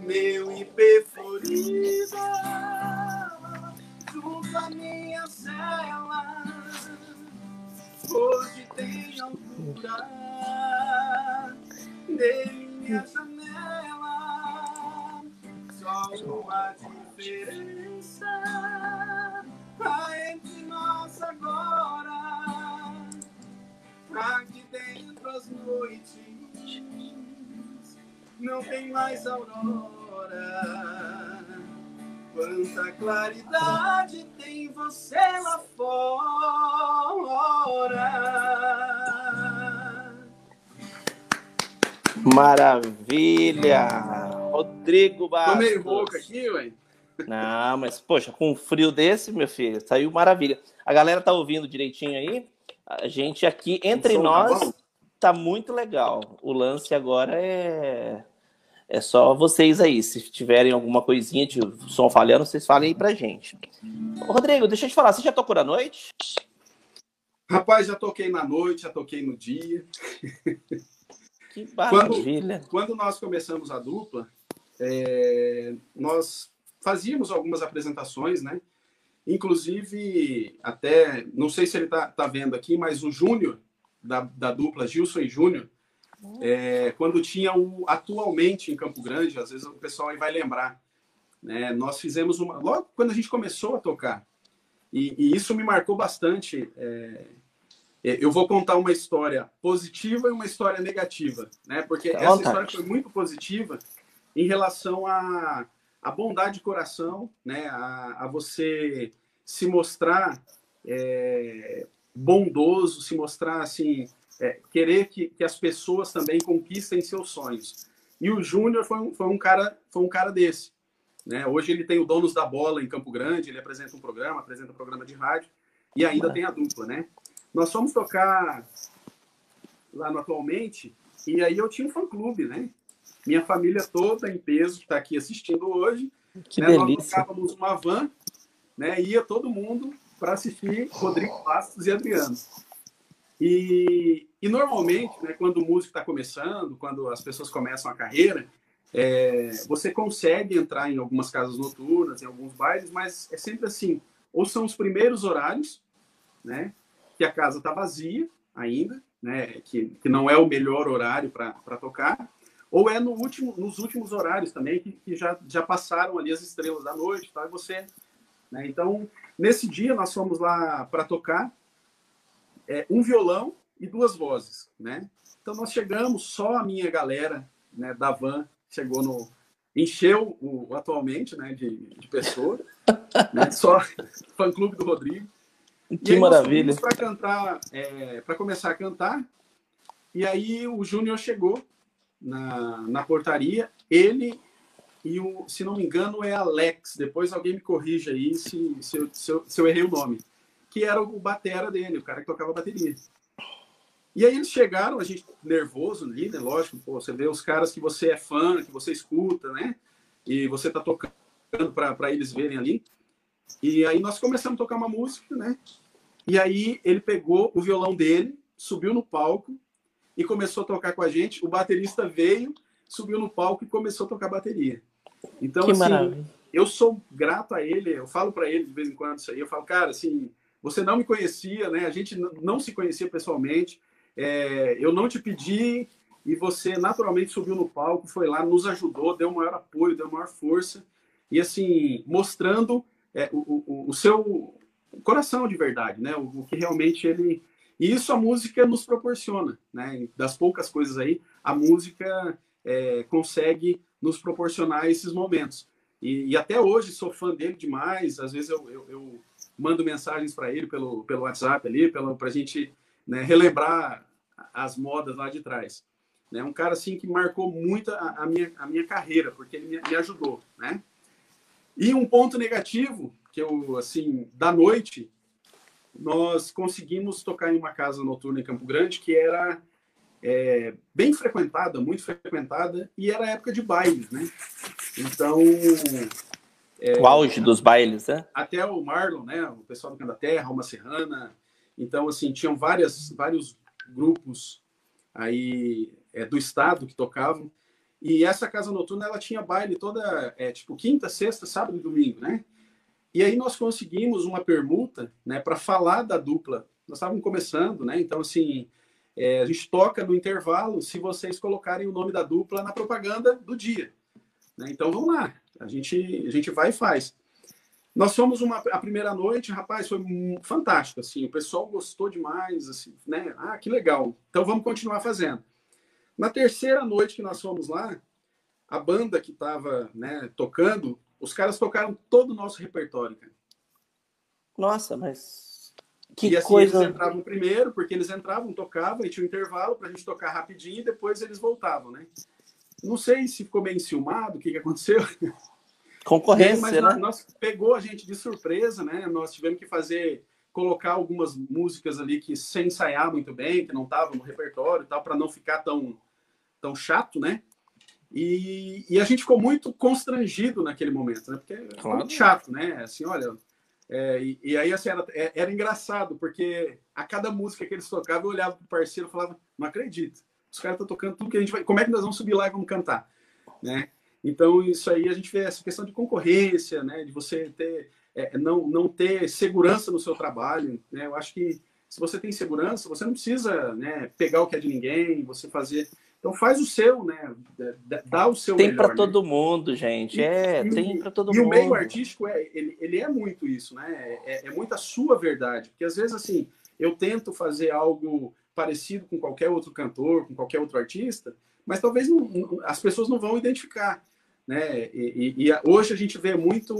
Meu IP à minha cela, hoje tem altura de minha janela. Só uma diferença há entre nós agora aqui dentro as noites não tem mais aurora. Quanta claridade tem você lá fora. Maravilha! Rodrigo Bastos. Tô meio rouco aqui, ué. Não, mas poxa, com um frio desse, meu filho, saiu maravilha. A galera tá ouvindo direitinho aí? A gente aqui, entre nós, tá, tá muito legal. O lance agora é. É só vocês aí. Se tiverem alguma coisinha de som falhando, vocês falem aí pra gente. Ô, Rodrigo, deixa eu te falar, você já tocou na noite? Rapaz, já toquei na noite, já toquei no dia. Que maravilha. Quando, quando nós começamos a dupla, é, nós fazíamos algumas apresentações, né? Inclusive, até, não sei se ele está tá vendo aqui, mas o Júnior, da, da dupla Gilson e Júnior, é, quando tinha o Atualmente em Campo Grande, às vezes o pessoal aí vai lembrar, né? Nós fizemos uma. Logo quando a gente começou a tocar, e, e isso me marcou bastante. É, é eu vou contar uma história positiva e uma história negativa, né? Porque tá essa história foi muito positiva em relação a a bondade de coração, né, a, a você se mostrar é, bondoso, se mostrar assim, é, querer que, que as pessoas também conquistem seus sonhos. E o Júnior foi um, foi um cara foi um cara desse. Né? Hoje ele tem o Donos da Bola em Campo Grande, ele apresenta um programa, apresenta um programa de rádio e ainda é. tem a dupla, né? Nós fomos tocar lá no Atualmente e aí eu tinha um fã-clube, né? minha família toda em peso que está aqui assistindo hoje. Que né? delícia. Nós tocávamos uma van, né? Ia todo mundo para assistir Rodrigo Bastos e Adriano. E, e normalmente, né, quando o músico está começando, quando as pessoas começam a carreira, é, você consegue entrar em algumas casas noturnas, em alguns bailes, mas é sempre assim, ou são os primeiros horários, né, que a casa está vazia ainda, né, que, que não é o melhor horário para tocar, ou é no último, nos últimos horários também, que, que já, já passaram ali as estrelas da noite, tá? E você, né? Então, nesse dia nós fomos lá para tocar é, um violão e duas vozes, né? Então nós chegamos, só a minha galera, né, da van chegou no encheu o atualmente, né, de, de pessoas, né? Só fã clube do Rodrigo. Que maravilha! Para cantar, é, para começar a cantar. E aí o Júnior chegou na, na portaria. Ele e o, se não me engano, é Alex. Depois alguém me corrija aí se, se, eu, se, eu, se eu errei o nome. Que era o batera dele, o cara que tocava bateria. E aí eles chegaram, a gente nervoso ali, né? Lógico, pô, você vê os caras que você é fã, que você escuta, né? E você tá tocando para eles verem ali. E aí nós começamos a tocar uma música, né? E aí ele pegou o violão dele, subiu no palco e começou a tocar com a gente. O baterista veio, subiu no palco e começou a tocar bateria. Então, que assim, maravilha. eu sou grato a ele, eu falo para ele de vez em quando isso aí, eu falo, cara, assim, você não me conhecia, né? A gente não se conhecia pessoalmente, é, eu não te pedi e você naturalmente subiu no palco, foi lá, nos ajudou, deu maior apoio, deu maior força e assim mostrando é, o, o, o, seu coração de verdade, né? O, o, que realmente ele e isso a música nos proporciona, né? Das poucas coisas aí, a música é, consegue nos proporcionar esses momentos. E, e, até hoje sou fã dele demais. Às vezes eu, eu, eu mando mensagens para ele pelo, pelo WhatsApp ali, para a gente né, relembrar as modas lá de trás. É né? um cara assim que marcou muito a, a, minha, a minha carreira, porque ele me, me, ajudou, né? E um ponto negativo que eu assim da noite nós conseguimos tocar em uma casa noturna em Campo Grande que era é, bem frequentada, muito frequentada, e era época de bailes, né? Então. É, o auge dos bailes, né? Até o Marlon, né? O pessoal do Canto da Terra, Alma Serrana, então, assim, tinham várias, vários grupos aí é, do estado que tocavam. E essa casa noturna, ela tinha baile toda, é, tipo, quinta, sexta, sábado e domingo, né? E aí nós conseguimos uma permuta, né, para falar da dupla. Nós estávamos começando, né? Então, assim, é, a gente toca no intervalo se vocês colocarem o nome da dupla na propaganda do dia. Né? Então, vamos lá. A gente, a gente vai e faz. Nós fomos uma, a primeira noite, rapaz, foi fantástico, assim, o pessoal gostou demais, assim, né? Ah, que legal. Então vamos continuar fazendo. Na terceira noite que nós fomos lá, a banda que estava né, tocando, os caras tocaram todo o nosso repertório, cara. Nossa, mas que e assim, coisa. Eles entravam primeiro, porque eles entravam, tocavam e tinha um intervalo para a gente tocar rapidinho e depois eles voltavam, né? Não sei se ficou bem enciumado, o que, que aconteceu. Concorrência, mas né? Nós, nós pegou a gente de surpresa, né? Nós tivemos que fazer, colocar algumas músicas ali que sem ensaiar muito bem, que não estavam no repertório e tal, para não ficar tão, tão chato, né? E, e, a gente ficou muito constrangido naquele momento, né? Porque claro. foi muito chato, né? Assim, olha. É, e, e, aí, assim, era, é, era, engraçado, porque a cada música que eles tocavam, eu olhava pro parceiro e falava, não acredito. Os caras estão tocando tudo que a gente vai. Como é que nós vamos subir lá e vamos cantar? Né? Então, isso aí a gente vê essa questão de concorrência, né? De você ter, é, não, não ter segurança no seu trabalho, né? Eu acho que se você tem segurança, você não precisa né, pegar o que é de ninguém, você fazer. Então faz o seu, né? Dá o seu. Tem para né? todo mundo, gente. É, e, tem para todo e mundo. E o meio artístico é, ele, ele é muito isso, né? É, é muito a sua verdade, porque às vezes assim eu tento fazer algo parecido com qualquer outro cantor, com qualquer outro artista, mas talvez não, as pessoas não vão identificar né? E, e, e, hoje a gente vê muito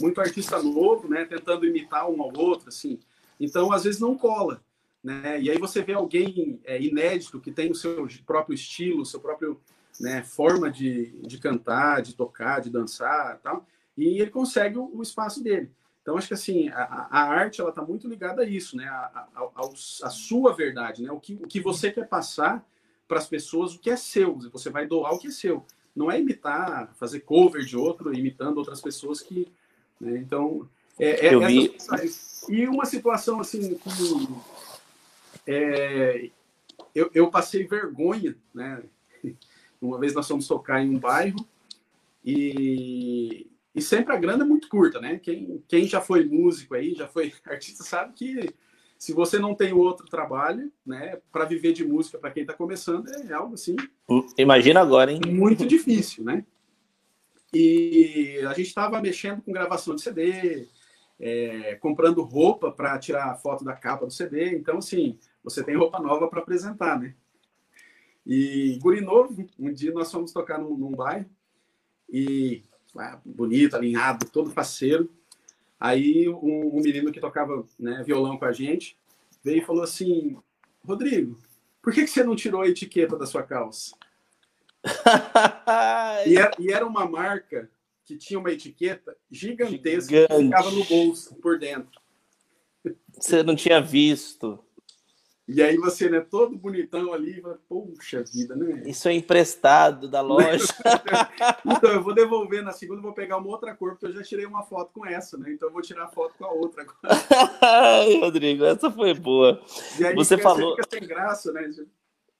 muito artista novo, né, tentando imitar um ao outro, assim. Então às vezes não cola, né? E aí você vê alguém é, inédito que tem o seu próprio estilo, seu próprio né, forma de, de cantar, de tocar, de dançar, tal, e ele consegue o, o espaço dele. Então acho que assim a, a arte ela está muito ligada a isso, né? A, a, a, sua verdade, né? O que, o que você quer passar para as pessoas, o que é seu. Você vai doar o que é seu não é imitar, fazer cover de outro, imitando outras pessoas que. Né? Então, é, é eu vi... E uma situação assim que. É, eu, eu passei vergonha, né? Uma vez nós fomos tocar em um bairro E, e sempre a grana é muito curta, né? Quem, quem já foi músico aí, já foi artista, sabe que se você não tem outro trabalho, né, para viver de música para quem está começando, é algo assim. Imagina agora, hein? Muito difícil, né? E a gente estava mexendo com gravação de CD, é, comprando roupa para tirar a foto da capa do CD. Então, assim, você tem roupa nova para apresentar, né? E guri novo, um dia nós fomos tocar num, num bairro e ah, bonito, alinhado, todo parceiro. Aí um, um, menino que tocava né, violão com a gente veio e falou assim: Rodrigo, por que, que você não tirou a etiqueta da sua calça? e, era, e, era, uma marca que tinha uma etiqueta gigantesca Gigante. que ficava no bolso por dentro. Você não tinha visto. E aí você, né, todo bonitão ali, fala, poxa vida, né? Isso é emprestado da loja. então, eu vou devolver na segunda, vou pegar uma outra cor, porque eu já tirei uma foto com essa, né? Então eu vou tirar a foto com a outra agora. Ai, Rodrigo, essa foi boa. E aí você falou. Fica sem graça, né?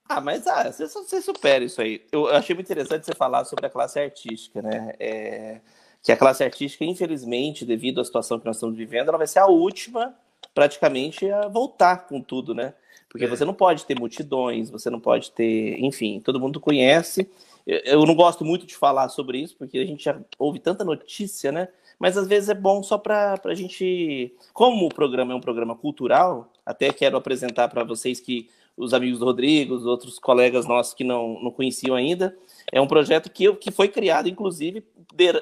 Ah, mas ah, você, você supera isso aí. Eu achei muito interessante você falar sobre a classe artística, né? É, que a classe artística, infelizmente, devido à situação que nós estamos vivendo, ela vai ser a última, praticamente, a voltar com tudo, né? Porque é. você não pode ter multidões, você não pode ter, enfim, todo mundo conhece. Eu não gosto muito de falar sobre isso, porque a gente já ouve tanta notícia, né? Mas às vezes é bom só para a gente. Como o programa é um programa cultural, até quero apresentar para vocês que os amigos do Rodrigo, os outros colegas nossos que não, não conheciam ainda. É um projeto que, que foi criado, inclusive,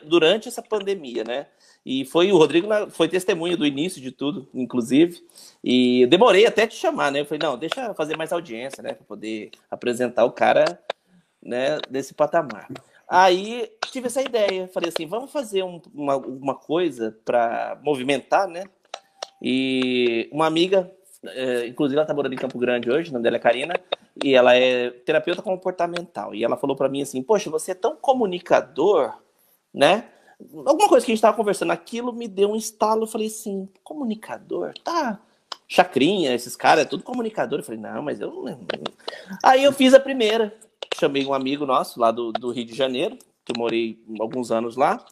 durante essa pandemia, né? E foi o Rodrigo foi testemunha do início de tudo, inclusive. E demorei até te chamar, né? Eu falei, não, deixa fazer mais audiência, né? Para poder apresentar o cara né, desse patamar. Aí tive essa ideia, falei assim, vamos fazer um, uma, uma coisa para movimentar, né? E uma amiga, é, inclusive ela está morando em Campo Grande hoje, o nome dela é Karina, e ela é terapeuta comportamental. E ela falou para mim assim, poxa, você é tão comunicador, né? Alguma coisa que a gente estava conversando, aquilo me deu um estalo. Eu falei assim: comunicador? Tá. Chacrinha, esses caras, é tudo comunicador. Eu falei: não, mas eu não. Aí eu fiz a primeira. Chamei um amigo nosso lá do, do Rio de Janeiro, que eu morei alguns anos lá,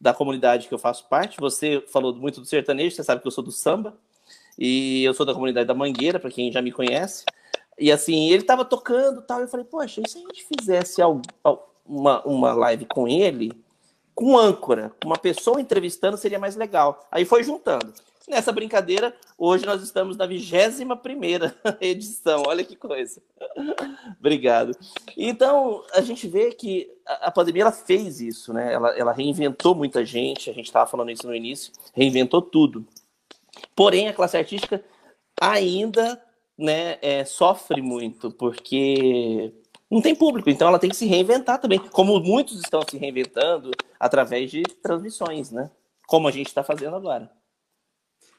da comunidade que eu faço parte. Você falou muito do sertanejo, você sabe que eu sou do samba. E eu sou da comunidade da Mangueira, para quem já me conhece. E assim, ele estava tocando tal. Eu falei, poxa, e se a gente fizesse uma, uma live com ele? Com âncora, uma pessoa entrevistando seria mais legal. Aí foi juntando. Nessa brincadeira, hoje nós estamos na 21 primeira edição. Olha que coisa. Obrigado. Então, a gente vê que a pandemia ela fez isso, né? Ela, ela reinventou muita gente, a gente estava falando isso no início, reinventou tudo. Porém, a classe artística ainda né, é, sofre muito, porque não tem público, então ela tem que se reinventar também, como muitos estão se reinventando através de transmissões, né? Como a gente está fazendo agora.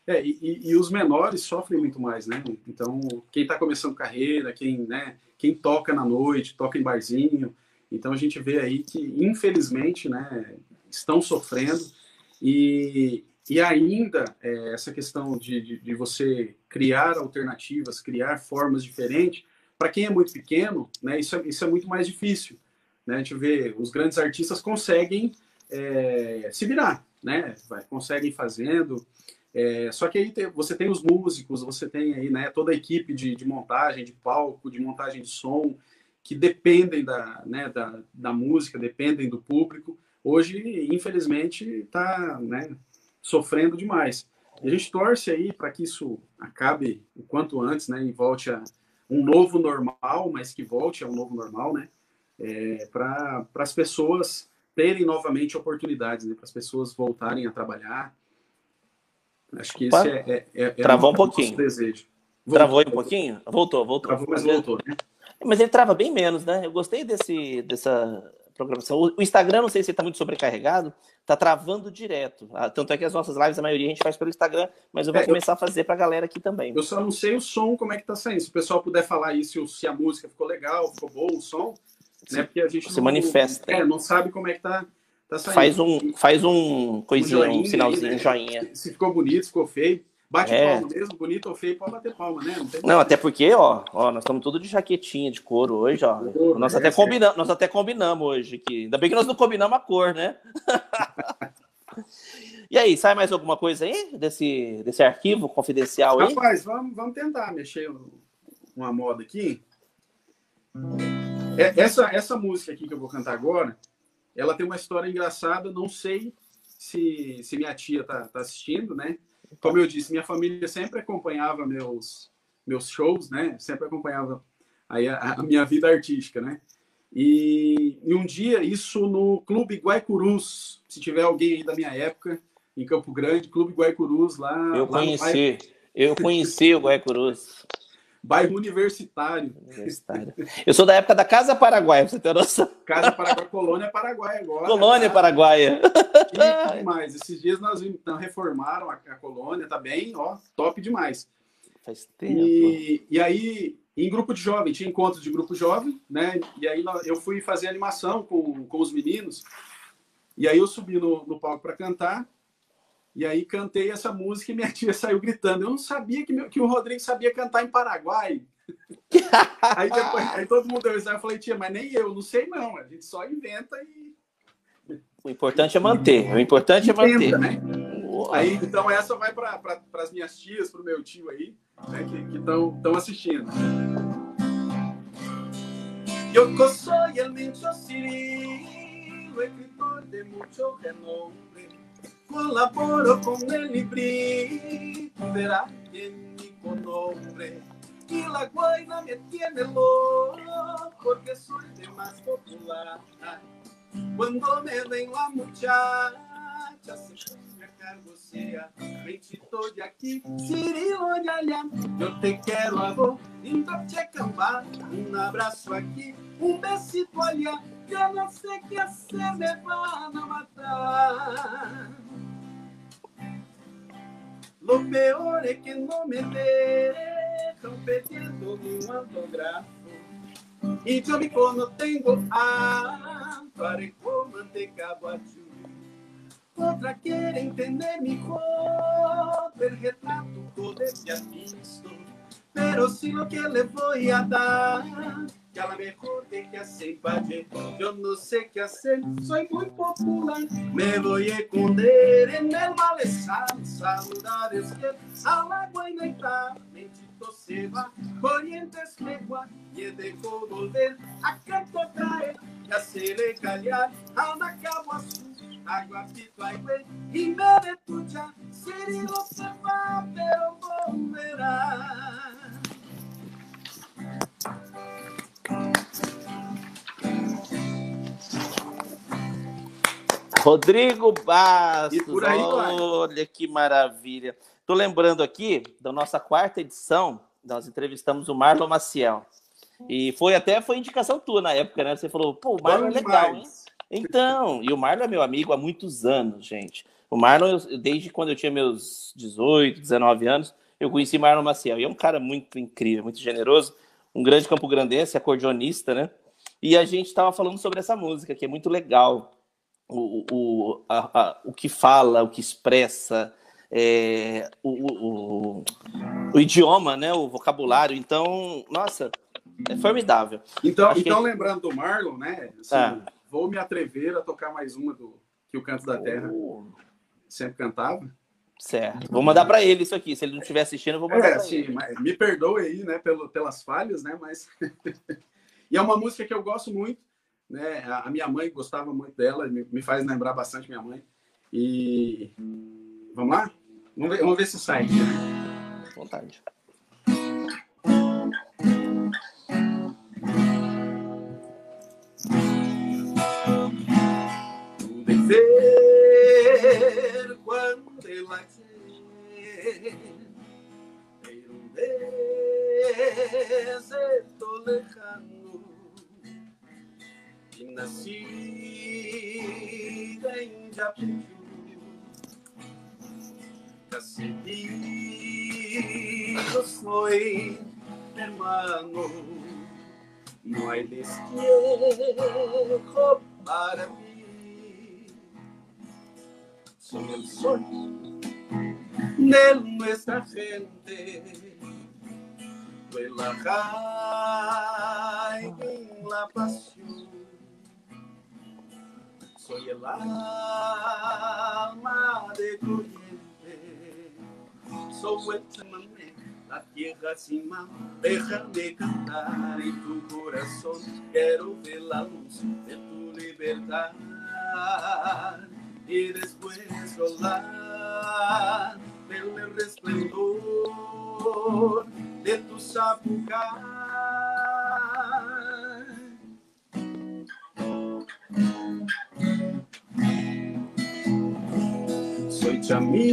É, e, e, os menores sofrem muito mais, né? Então, quem está começando carreira, quem, né, quem toca na noite, toca em barzinho, então a gente vê aí que, infelizmente, né, estão sofrendo e, e ainda é, essa questão de, de, de, você criar alternativas, criar formas diferentes, para quem é muito pequeno, né, isso, é, isso é muito mais difícil. Né? A gente vê, os grandes artistas conseguem é, se virar, né? Vai, conseguem fazendo. É, só que aí você tem os músicos, você tem aí né, toda a equipe de, de, montagem, de palco, de montagem de som, que dependem da, né, da, da música, dependem do público. Hoje, infelizmente, está né, sofrendo demais. E a gente torce aí para que isso acabe o quanto antes, né, e volte a, um novo normal, mas que volte ao novo normal, né? É, para as pessoas terem novamente oportunidades, né? Para as pessoas voltarem a trabalhar. Acho que esse é, é, é, é Travou um pouquinho. desejo. Voltou, Travou um pouquinho? Voltou, voltou. Travou, mas voltou, né? Mas ele trava bem menos, né? Eu gostei desse, dessa programação. O Instagram, não sei se está muito sobrecarregado, tá travando direto. Ah, tanto é que as nossas lives, a maioria a gente faz pelo Instagram, mas eu vou é, começar eu... a fazer para a galera aqui também. Eu só não sei o som, como é que tá saindo. Se o pessoal puder falar isso, se a música ficou legal, ficou bom o som, né? Porque a gente se não, manifesta. É, não sabe como é que tá, tá saindo. Faz um, faz um coisinha, um, joinha, um sinalzinho, aí, né? um joinha. Se ficou bonito, ficou feio. Bate é. palma mesmo, bonito ou feio, pode bater palma, né? Não, não até porque, ó, ó, nós estamos tudo de jaquetinha de couro hoje, ó. nós, até combinamos, nós até combinamos hoje aqui. Ainda bem que nós não combinamos a cor, né? e aí, sai mais alguma coisa aí desse, desse arquivo confidencial aí? Rapaz, vamos, vamos tentar mexer uma moda aqui. É, essa, essa música aqui que eu vou cantar agora, ela tem uma história engraçada, não sei se, se minha tia tá, tá assistindo, né? Como eu disse, minha família sempre acompanhava meus, meus shows, né? Sempre acompanhava aí a, a minha vida artística, né? E, e, um dia, isso no Clube Guaicurus, se tiver alguém aí da minha época, em Campo Grande, Clube Guaicurus, lá. Eu lá conheci, eu conheci o Guaicurus. Bairro universitário. universitário. Eu sou da época da Casa Paraguaia, você tem noção. Casa Paraguaia, Colônia Paraguaia agora. Colônia tá... Paraguaia. E demais. Esses dias nós então, reformaram a, a, colônia, tá bem, ó, top demais. Faz tempo. E, e aí, em grupo de jovem, tinha encontros de grupo jovem, né? E aí eu fui fazer animação com, com os meninos. E aí eu subi no, no palco para cantar. E aí cantei essa música e minha tia saiu gritando. Eu não sabia que, meu, que o Rodrigo sabia cantar em Paraguai. aí, depois, aí todo mundo deu risada. Eu falei, tia, mas nem eu, não sei não. A gente só inventa e. O importante é manter. O importante é manter. Né? Aí, então, essa vai para pra, as minhas tias, para o meu tio aí, né, que estão assistindo. Eu soy el Mincho Cirilo, escritor de mucho renombre. Colaboro con el librito, verá en mi nombre. Y la guaina me tiene porque soy de más popular. Cuando me ven la muchacha, se me cargo sea. Bendito de aquí, Cirilo de allá. Yo te quiero a vos, lindo checamba. Un abrazo aquí, un besito allá. Sé qué hacer, me van a matar. Lo peor es que no me dejan pidiendo mi autógrafo. Y yo mismo no tengo hambre con manteca guachú. Otra quiere entender mi el retrato todo ya visto. Pero si lo que le voy a dar que a lo mejor de que hacer valle. Yo no sé qué hacer, soy muy popular. Me voy a esconder en el malezal, saludar es que a la buena está. Bendito se va, corrientes legua, y de volver a canto traer, y hacerle callar a cabo azul. Água, pito, aigüe, y me de tuya, Cirilo se va, pero volverá. Rodrigo Bastos, aí, olha que maravilha. Tô lembrando aqui da nossa quarta edição, nós entrevistamos o Marlon Maciel. E foi até foi indicação tua na época, né? Você falou, pô, o Marlon é legal, hein? Então, e o Marlon é meu amigo há muitos anos, gente. O Marlon, desde quando eu tinha meus 18, 19 anos, eu conheci Marlon Maciel. E é um cara muito incrível, muito generoso, um grande campo grandense, acordeonista, né? E a gente estava falando sobre essa música, que é muito legal o, o, a, a, o que fala, o que expressa, é, o, o, o, idioma, né, o vocabulário. Então, nossa, é formidável. Então, então que... lembrando do Marlon, né? Assim, ah. Vou me atrever a tocar mais uma do que o Canto da Terra oh. sempre cantava. Certo. Vou mandar para ele isso aqui. Se ele não estiver assistindo, eu vou mandar. É, sim, me perdoe aí, né, pelo, pelas falhas, né? Mas e é uma música que eu gosto muito né? A minha mãe gostava muito dela, me faz lembrar bastante minha mãe. E vamos lá? Vamos ver, vamos ver se sai. Vontade. Ver quando ela era um deserto lejano nacida en Yapeyú, yo soy hermano, no hay destierro para mí, soy el sol de nuestra gente. Relajar en la pasión. Soy el alma de corriente. Soy el chamamé, la tierra sin mar. Déjame cantar en tu corazón. Quiero ver la luz de tu libertad. Y después rolar del resplendor de tu sapucar. Tu amigo,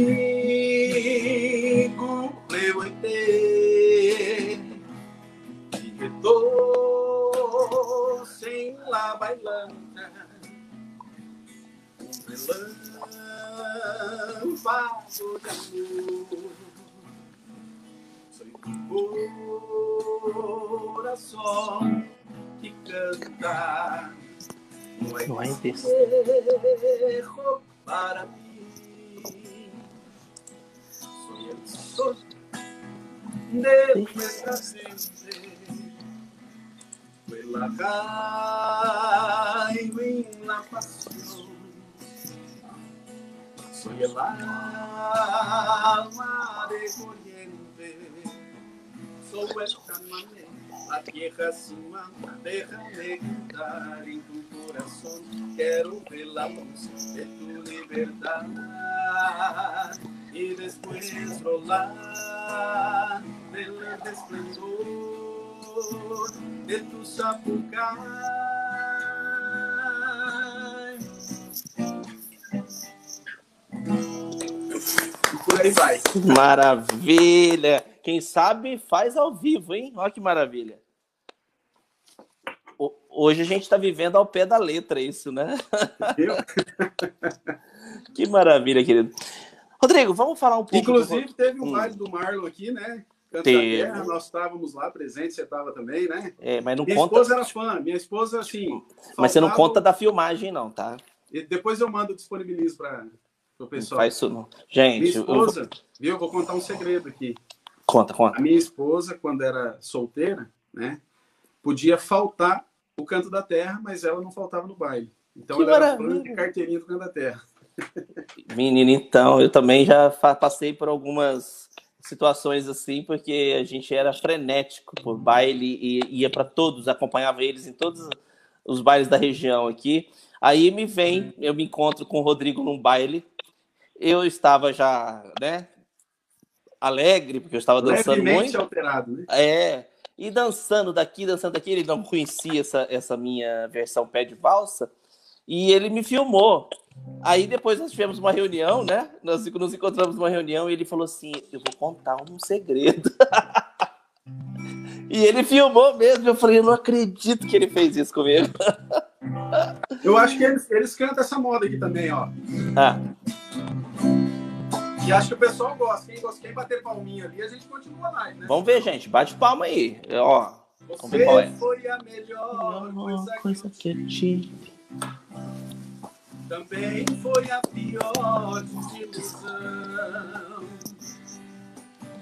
levanté y que todos en la bailanta. Un relámpago de amor. Soy tu corazón que canta. Não é dejo para mí. Soy el sol de nuestra gente. Relajado en la pasión. Soy el alma de corriente. Soy el chamamé, la vieja sin manda. Déjame cantar en tu corazón. Quiero ver la luz de tu libertad. Y después rolar del esplendor de tu sapucai. E por aí vai. Maravilha! Quem sabe faz ao vivo, hein? Olha que maravilha. Hoje a gente está vivendo ao pé da letra isso, né? Que maravilha, querido. Rodrigo, vamos falar um pouco. Inclusive, teve um Hum. baile do Marlon aqui, né? Canto Teve. da Terra, nós estávamos lá presentes, você estava também, né? É, mas não Minha conta. esposa era fã, minha esposa, assim. Mas você não faltava- conta da filmagem, não, tá? E Depois eu mando, disponibilizo para o Não pessoal. faz isso, não. Minha Gente, eu vou- esposa, viu? Eu vou contar um segredo aqui. conta, conta. A minha esposa, quando era solteira, né? Podia faltar o canto da terra, mas ela não faltava no baile. Então Que ela era fã maravilha. de carteirinha do canto da terra. Menino, então, eu também já passei por algumas situações assim, porque a gente era frenético por baile e ia para todos, acompanhava eles em todos os bailes da região aqui. Aí me vem, eu me encontro com o Rodrigo num baile. Eu estava já, né, alegre, porque eu estava dançando Levemente muito. alterado, né? É, e dançando daqui, dançando daqui, ele não conhecia essa, essa minha versão pé de valsa, e ele me filmou. Aí depois nós tivemos uma reunião, né? Nós nos encontramos numa reunião e ele falou assim: Eu vou contar um segredo. e ele filmou mesmo. Eu falei: Eu não acredito que ele fez isso comigo. Eu acho que eles, eles cantam essa moda aqui também, ó. Ah, E acho que o pessoal gosta. Quem gosta, quem bater palminha ali, a gente continua lá, né? vamos ver, gente. Bate palma aí. Ó, vamos ver Você qual é. foi a melhor coisa, que eu eu tive. Também foi a pior desilusão.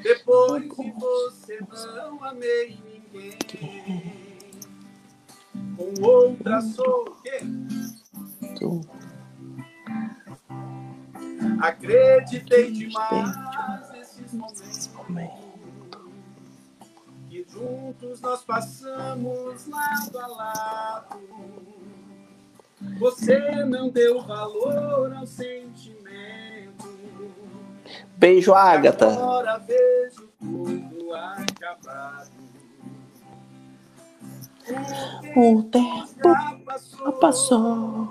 Depois de você não amei ninguém. Com outra sou o quê? Acreditei demais nesses momentos. Que juntos nós passamos lado a lado. Você não deu valor ao sentimento. Beijo, Agatha. Agora vejo tudo acabado. O tempo Já passou, passou.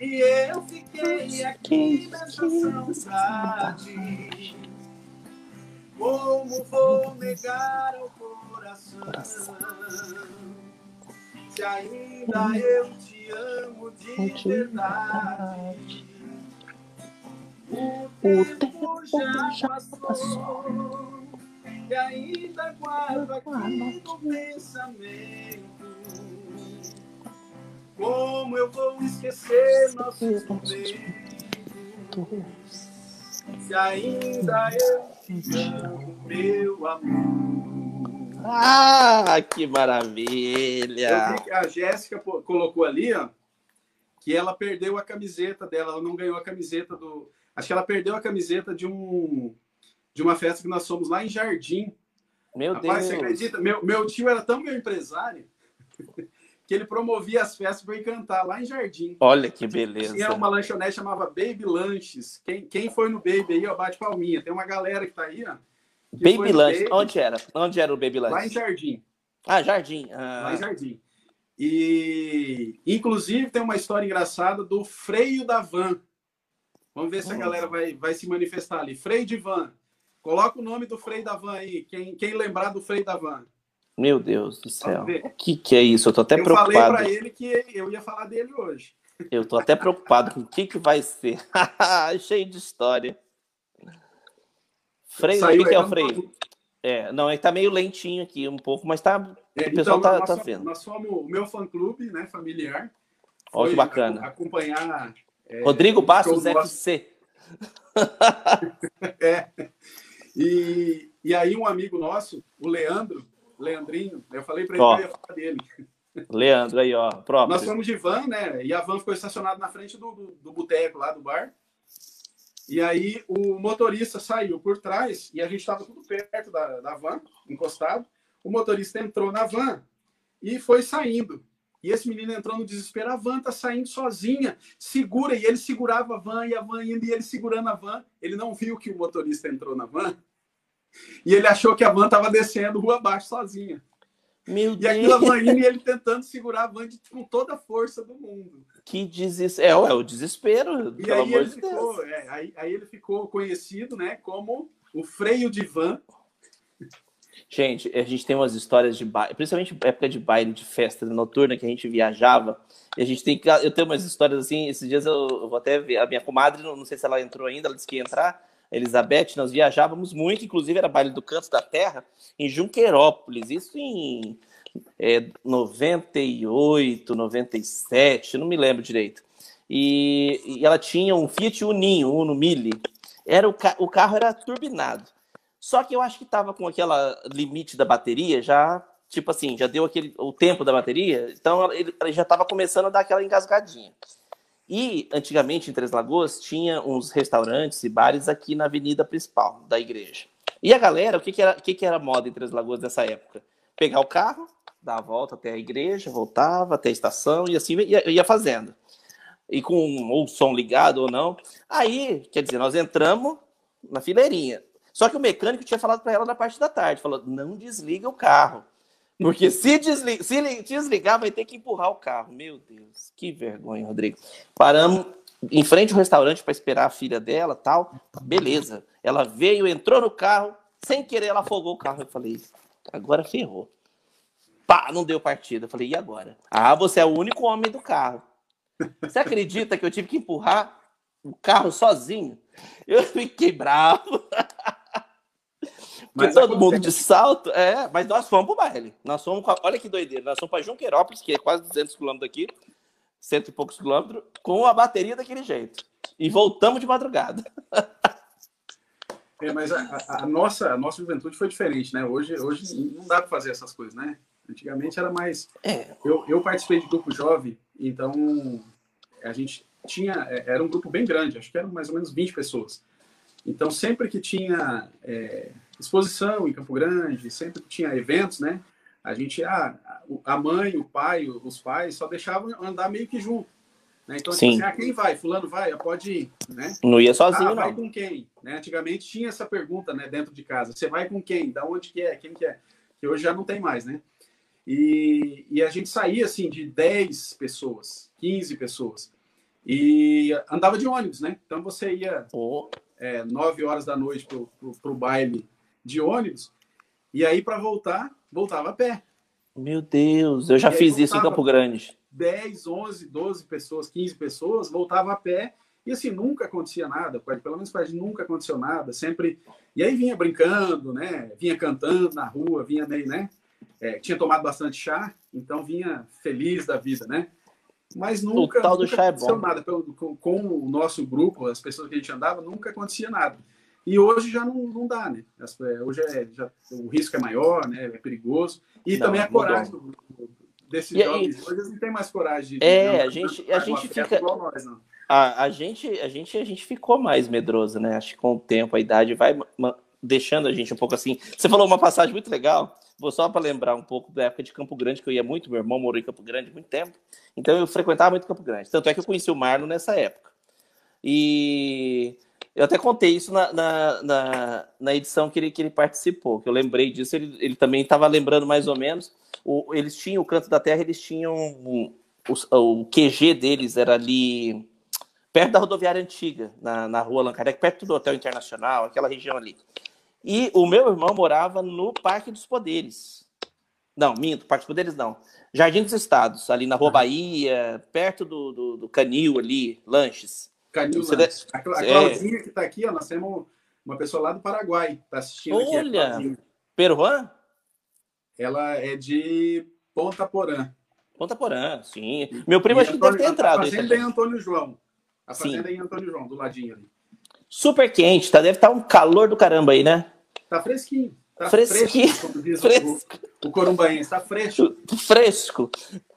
e eu fiquei aqui nessa saudade. Como vou negar o coração? Se ainda eu te amo de verdade. O tempo já passou e ainda guardo aqui no pensamento. Como eu vou esquecer nossos momentos? Se ainda eu amo, meu amor. Ah, que maravilha! Eu vi que a Jéssica colocou ali, ó, que ela perdeu a camiseta dela, ela não ganhou a camiseta do. Acho que ela perdeu a camiseta de um de uma festa que nós fomos lá em Jardim. Meu Rapaz, Deus! Você acredita? Meu, meu tio era tão meu empresário que ele promovia as festas para ir cantar lá em Jardim. Olha que beleza. Tinha uma lanchonete chamava Baby Lanches. Quem, quem foi no Baby aí, ó, bate palminha. Tem uma galera que tá aí, ó. Baby Lanches. Baby. Onde era? Onde era o Baby Lanches? Lá em Jardim. Ah, Jardim. Ah. Lá em Jardim. E, inclusive, tem uma história engraçada do freio da van. Vamos ver se a galera vai, vai se manifestar ali. Freio de van. Coloca o nome do freio da van aí. Quem, quem lembrar do freio da van. Meu Deus do céu. O que, que é isso? Eu tô até eu preocupado. Eu falei para ele que eu ia falar dele hoje. Eu tô até preocupado com o que, que vai ser. Cheio de história. Freio, o que, é o freio? É, não, ele tá meio lentinho aqui, um pouco, mas tá. É, o pessoal então, tá, nós, tá vendo. Nós somos o meu fã clube, né, familiar. Olha que bacana. Acompanhar. É, Rodrigo Bastos FC. é. E, e aí, um amigo nosso, o Leandro, Leandrinho, eu falei para ele ó, que eu ia falar dele. Leandro, aí, ó, próprio. Nós fomos de van, né? E a van ficou estacionada na frente do, do, do boteco lá do bar. E aí o motorista saiu por trás e a gente estava tudo perto da, da van, encostado. O motorista entrou na van e foi saindo. E esse menino entrou no desespero, a van tá saindo sozinha, segura. E ele segurava a van e a van indo, e ele segurando a van. Ele não viu que o motorista entrou na van. E ele achou que a van tava descendo rua abaixo sozinha. Meu e Deus. aquilo a van indo e ele tentando segurar a van de, com toda a força do mundo. Que desespero. É, é o desespero, e pelo aí amor de ficou, Deus. É, aí, aí ele ficou conhecido né, como o freio de van Gente, a gente tem umas histórias de baile, principalmente época de baile, de festa noturna, que a gente viajava. E a gente tem que. Eu tenho umas histórias assim, esses dias eu, eu vou até ver. A minha comadre, não, não sei se ela entrou ainda, ela disse que ia entrar. Elizabeth, nós viajávamos muito, inclusive era baile do Canto da Terra, em Junquerópolis, isso em é, 98, 97, não me lembro direito. E, e ela tinha um Fiat Uninho, Uno Mille. Era o, o carro era turbinado. Só que eu acho que estava com aquela limite da bateria já, tipo assim, já deu aquele o tempo da bateria, então ele, ele já estava começando a dar aquela engasgadinha. E antigamente em Três Lagoas tinha uns restaurantes e bares aqui na avenida principal da igreja. E a galera, o que, que, era, o que, que era moda em Três Lagoas nessa época? Pegar o carro, dar a volta até a igreja, voltava até a estação e assim ia, ia fazendo. E com o som ligado ou não. Aí, quer dizer, nós entramos na fileirinha. Só que o mecânico tinha falado para ela na parte da tarde, falou: não desliga o carro. Porque se, desligar, se desligar, vai ter que empurrar o carro. Meu Deus, que vergonha, Rodrigo. Paramos em frente ao restaurante para esperar a filha dela tal. Beleza. Ela veio, entrou no carro, sem querer, ela afogou o carro. Eu falei, agora ferrou. Pá, não deu partida. Eu falei, e agora? Ah, você é o único homem do carro. Você acredita que eu tive que empurrar o carro sozinho? Eu fiquei bravo. Mas todo mundo de salto, é, mas nós fomos pro baile. Nós fomos, olha que doideira, nós fomos para Junquerópolis, que é quase 200 quilômetros daqui, cento e poucos quilômetros, com a bateria daquele jeito. E voltamos de madrugada. É, mas a, a, nossa, a nossa juventude foi diferente, né? Hoje, hoje não dá para fazer essas coisas, né? Antigamente era mais. É. Eu, eu participei de grupo jovem, então a gente tinha. É, era um grupo bem grande, acho que eram mais ou menos 20 pessoas. Então, sempre que tinha é, exposição em Campo Grande, sempre que tinha eventos, né? A gente, ah, a mãe, o pai, os pais só deixavam andar meio que junto. Né? Então, tipo Sim. Assim, ah, quem vai? Fulano vai, ah, pode ir. Né? Não ia sozinho, ah, vai não. com quem? Né? Antigamente tinha essa pergunta né, dentro de casa. Você vai com quem? Da onde que é? Quem que é? Que hoje já não tem mais, né? E, e a gente saía, assim, de 10 pessoas, 15 pessoas. E andava de ônibus, né? Então, você ia... Oh é, 9 horas da noite para o baile de ônibus. E aí, para voltar, voltava a pé. Meu Deus, eu já fiz isso em Campo Grande. 10, 11, 12 pessoas, 15 pessoas, voltava a pé. E assim, nunca acontecia nada, pelo menos para nunca aconteceu nada, sempre. E aí vinha brincando, né? Vinha cantando na rua, vinha né? É, tinha tomado bastante chá, então vinha feliz da vida, né? Mas nunca, o tal do nunca chá é aconteceu bom. nada. Com, com o nosso grupo, as pessoas que a gente andava, nunca acontecia nada. E hoje já não, não dá, né? É, hoje é, já, o risco é maior, né? É perigoso. E Não, também a coragem do- do- desses E jovens. Hoje eles não têm mais coragem de. É, de- a gente- a gente fica- nós, não. A, a, gente, a, gente, a gente ficou mais medroso, né? Acho que com o tempo, a idade vai deixando a gente um pouco assim. Você falou uma passagem muito legal, vou só para lembrar um pouco da época de Campo Grande, que eu ia muito, meu irmão morou em Campo Grande muito tempo, então eu frequentava muito Campo Grande. Tanto é que eu conheci o Marlon nessa época. E eu até contei isso na, na, na, na edição que ele, que ele participou, que eu lembrei disso, ele, ele também estava lembrando mais ou menos. O, eles tinham o Canto da Terra, eles tinham. o, o QG deles era ali perto da rodoviária antiga, na, na rua Allan perto do Hotel Internacional, aquela região ali. E o meu irmão morava no Parque dos Poderes. Não, minto, Parque dos Poderes não. Jardim dos Estados, ali na Rua Bahia, perto do, do, do Canil ali, Lanches. Canil Você Lanches. A, Cla- a é. Claudinha que está aqui, ó, nós temos uma pessoa lá do Paraguai, está assistindo aqui. a Olha! Claudinha. Peruan? Ela é de Ponta Porã. Ponta Porã, sim. Meu primo E acho que deve ter entrado. A fazenda é em. Antônio João. A Sim. fazenda é em Antônio João, do ladinho ali. Super quente, tá? Deve estar um calor do caramba aí, né? Tá fresquinho. Tá Fresquinho. fresco, Fresco. o, o corumbaense. Tá fresco. fresco.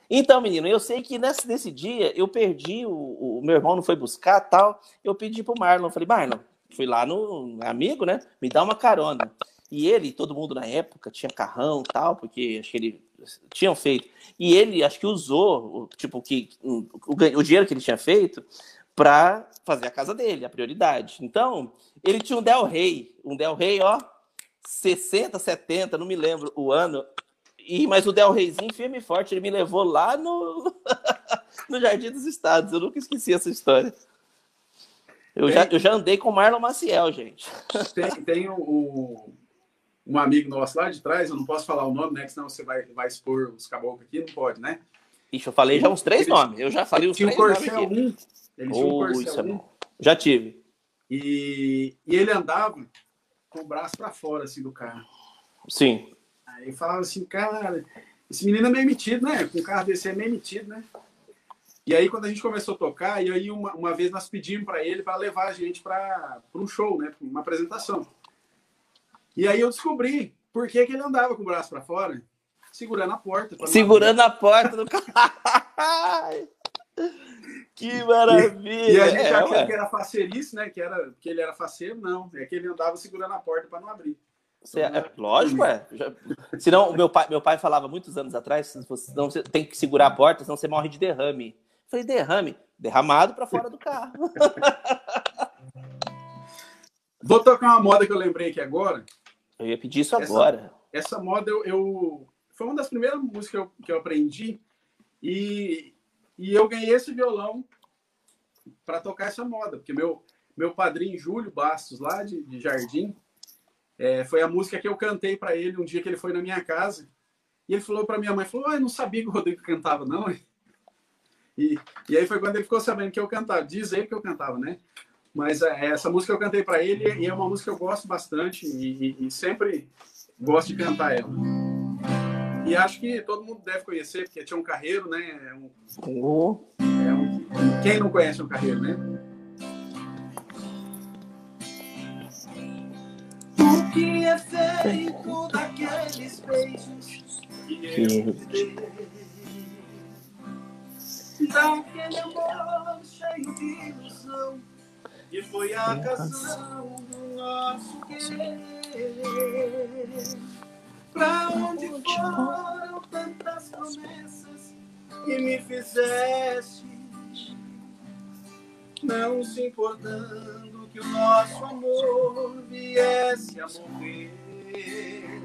Então, menino, eu sei que nesse, nesse dia eu perdi, o, o meu irmão não foi buscar tal. Eu pedi pro Marlon, falei, Marlon, fui lá no amigo, né? Me dá uma carona. E ele, todo mundo na época, tinha carrão tal, porque acho que ele tinham feito. E ele, acho que usou, o- tipo, que, o, o dinheiro que ele tinha feito para fazer a casa dele, a prioridade. Então, ele tinha um Del Rey, um Del Rey, ó, 60, 70, não me lembro o ano, e, mas o Del Reizinho, firme e forte, ele me levou lá no, no Jardim dos Estados. Eu nunca esqueci essa história. Eu, já, eu já andei com o Marlon Maciel, gente. Tem, tem o, o- um amigo nosso lá de trás, eu não posso falar o nome, né? Que senão você vai, vai expor os caboclos aqui, não pode, né? Ixi, eu falei já uns três Ele- nomes. Eu já falei os um três nomes Corcel aqui. 1. Ele tinha um Oh, Corcel isso é 1. bom. Já tive. E, e ele andava com o braço para fora, assim, do carro. Sim. Aí eu falava assim, cara, esse menino é meio metido, né? Com um carro desse é meio metido, né? E aí, quando a gente começou a tocar, e aí uma, uma vez nós pedimos para ele para levar a gente para um show, né? Pra uma apresentação. E aí eu descobri por que, que ele andava com o braço para fora, segurando a porta. Segurando a porta do carro. que maravilha! E a gente É, ué. que era faceirice, né? Que, era, que ele era faceiro, não. É que ele andava segurando a porta para não abrir. Você- é, lógico, é. Já- Senão, meu pai, meu pai falava muitos anos atrás, se você, não, você tem que segurar a porta, senão você morre de derrame. Eu falei, derrame? Derramado para fora do carro. Vou tocar uma moda que eu lembrei aqui agora. Eu ia pedir isso Essa- agora. Essa moda eu, eu- foi uma das primeiras músicas que eu, que eu aprendi e, e eu ganhei esse violão para tocar essa moda, porque meu, meu padrinho Júlio Bastos, lá de, de Jardim, é, foi a música que eu cantei para ele um dia que ele foi na minha casa. E ele falou para minha mãe, falou, "Ah, eu não sabia que o Rodrigo cantava, não. E, e aí foi quando ele ficou sabendo que eu cantava. Diz ele que eu cantava, né? Mas é, essa música eu cantei para ele e é uma música que eu gosto bastante e, e- e sempre gosto de cantar ela. E acho que todo mundo deve conhecer, porque tinha um carreiro, né? É um, Oh, é um- quem não conhece um carreiro, né? O que é feito daqueles beijos que eu te dei? Daquele amor cheio de ilusão que foi a razão do nosso querer. Pra onde foram tantas promessas que me fizeste? Não se importando que o nosso amor viesse a morrer.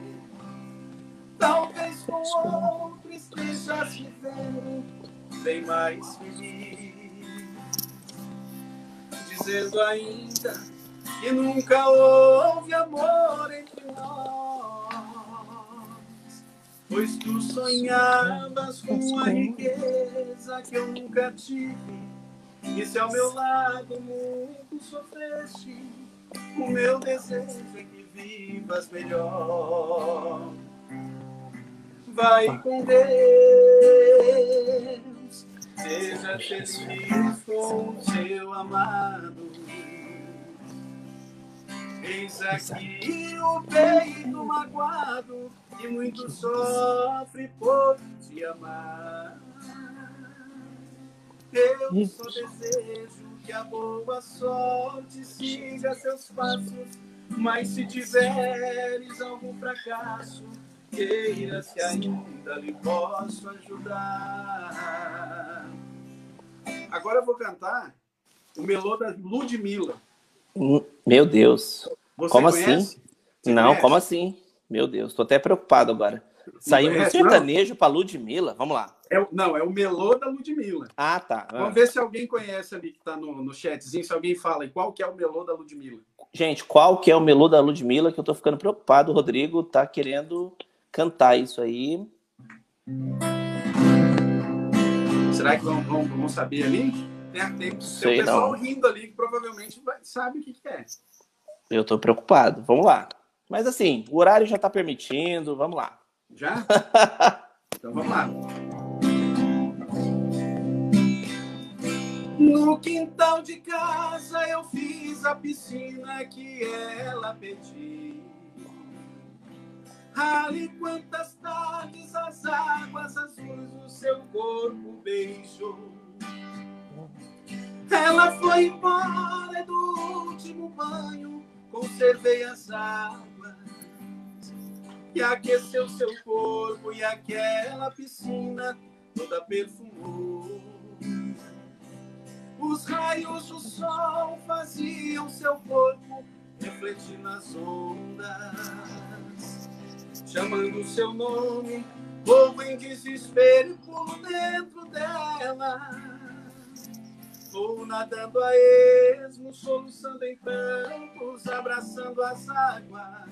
Talvez com outro estejas vivendo bem mais feliz. Dizendo ainda que nunca houve amor entre nós. Pois tu sonhavas com a riqueza que eu nunca tive. E se ao meu lado muito sofreste, o meu desejo é que vivas melhor. Vai com Deus, Seja feliz com o seu amado. Eis aqui o peito magoado que muito sofre por te amar. Eu só desejo que a boa sorte siga seus passos, mas se tiveres algum fracasso, queira se ainda lhe posso ajudar. Agora eu vou cantar o melô da Ludmilla. Hum, Meu Deus. Você Como conhece? assim? Você não, conhece? como assim? Meu Deus, tô até preocupado agora. Saímos do sertanejo pra Ludmilla. Vamos lá. É, não, é o melô da Ludmilla. Ah, tá. Ah. Vamos ver se alguém conhece ali que tá no, no chatzinho, se alguém fala e qual que é o melô da Ludmilla. Gente, qual que é o melô da Ludmilla que eu tô ficando preocupado? O Rodrigo tá querendo cantar isso aí. Será que vão, vão, vão saber ali? Tem, tem, tem Sei o pessoal não. rindo ali que provavelmente vai- sabe o que, que é. Eu tô preocupado. Vamos lá. Mas assim, o horário já tá permitindo. Vamos lá. Já? então vamos lá. No quintal de casa eu fiz a piscina que ela pediu. Ali quantas tardes as águas azuis o seu corpo beijou. Ela foi embora do último banho, conservei as águas que aqueceu seu corpo e aquela piscina toda perfumou. Os raios do sol faziam seu corpo refletir nas ondas, chamando seu nome, vou em desespero pulo dentro dela. Vou nadando a esmo, soluçando em prantos, abraçando as águas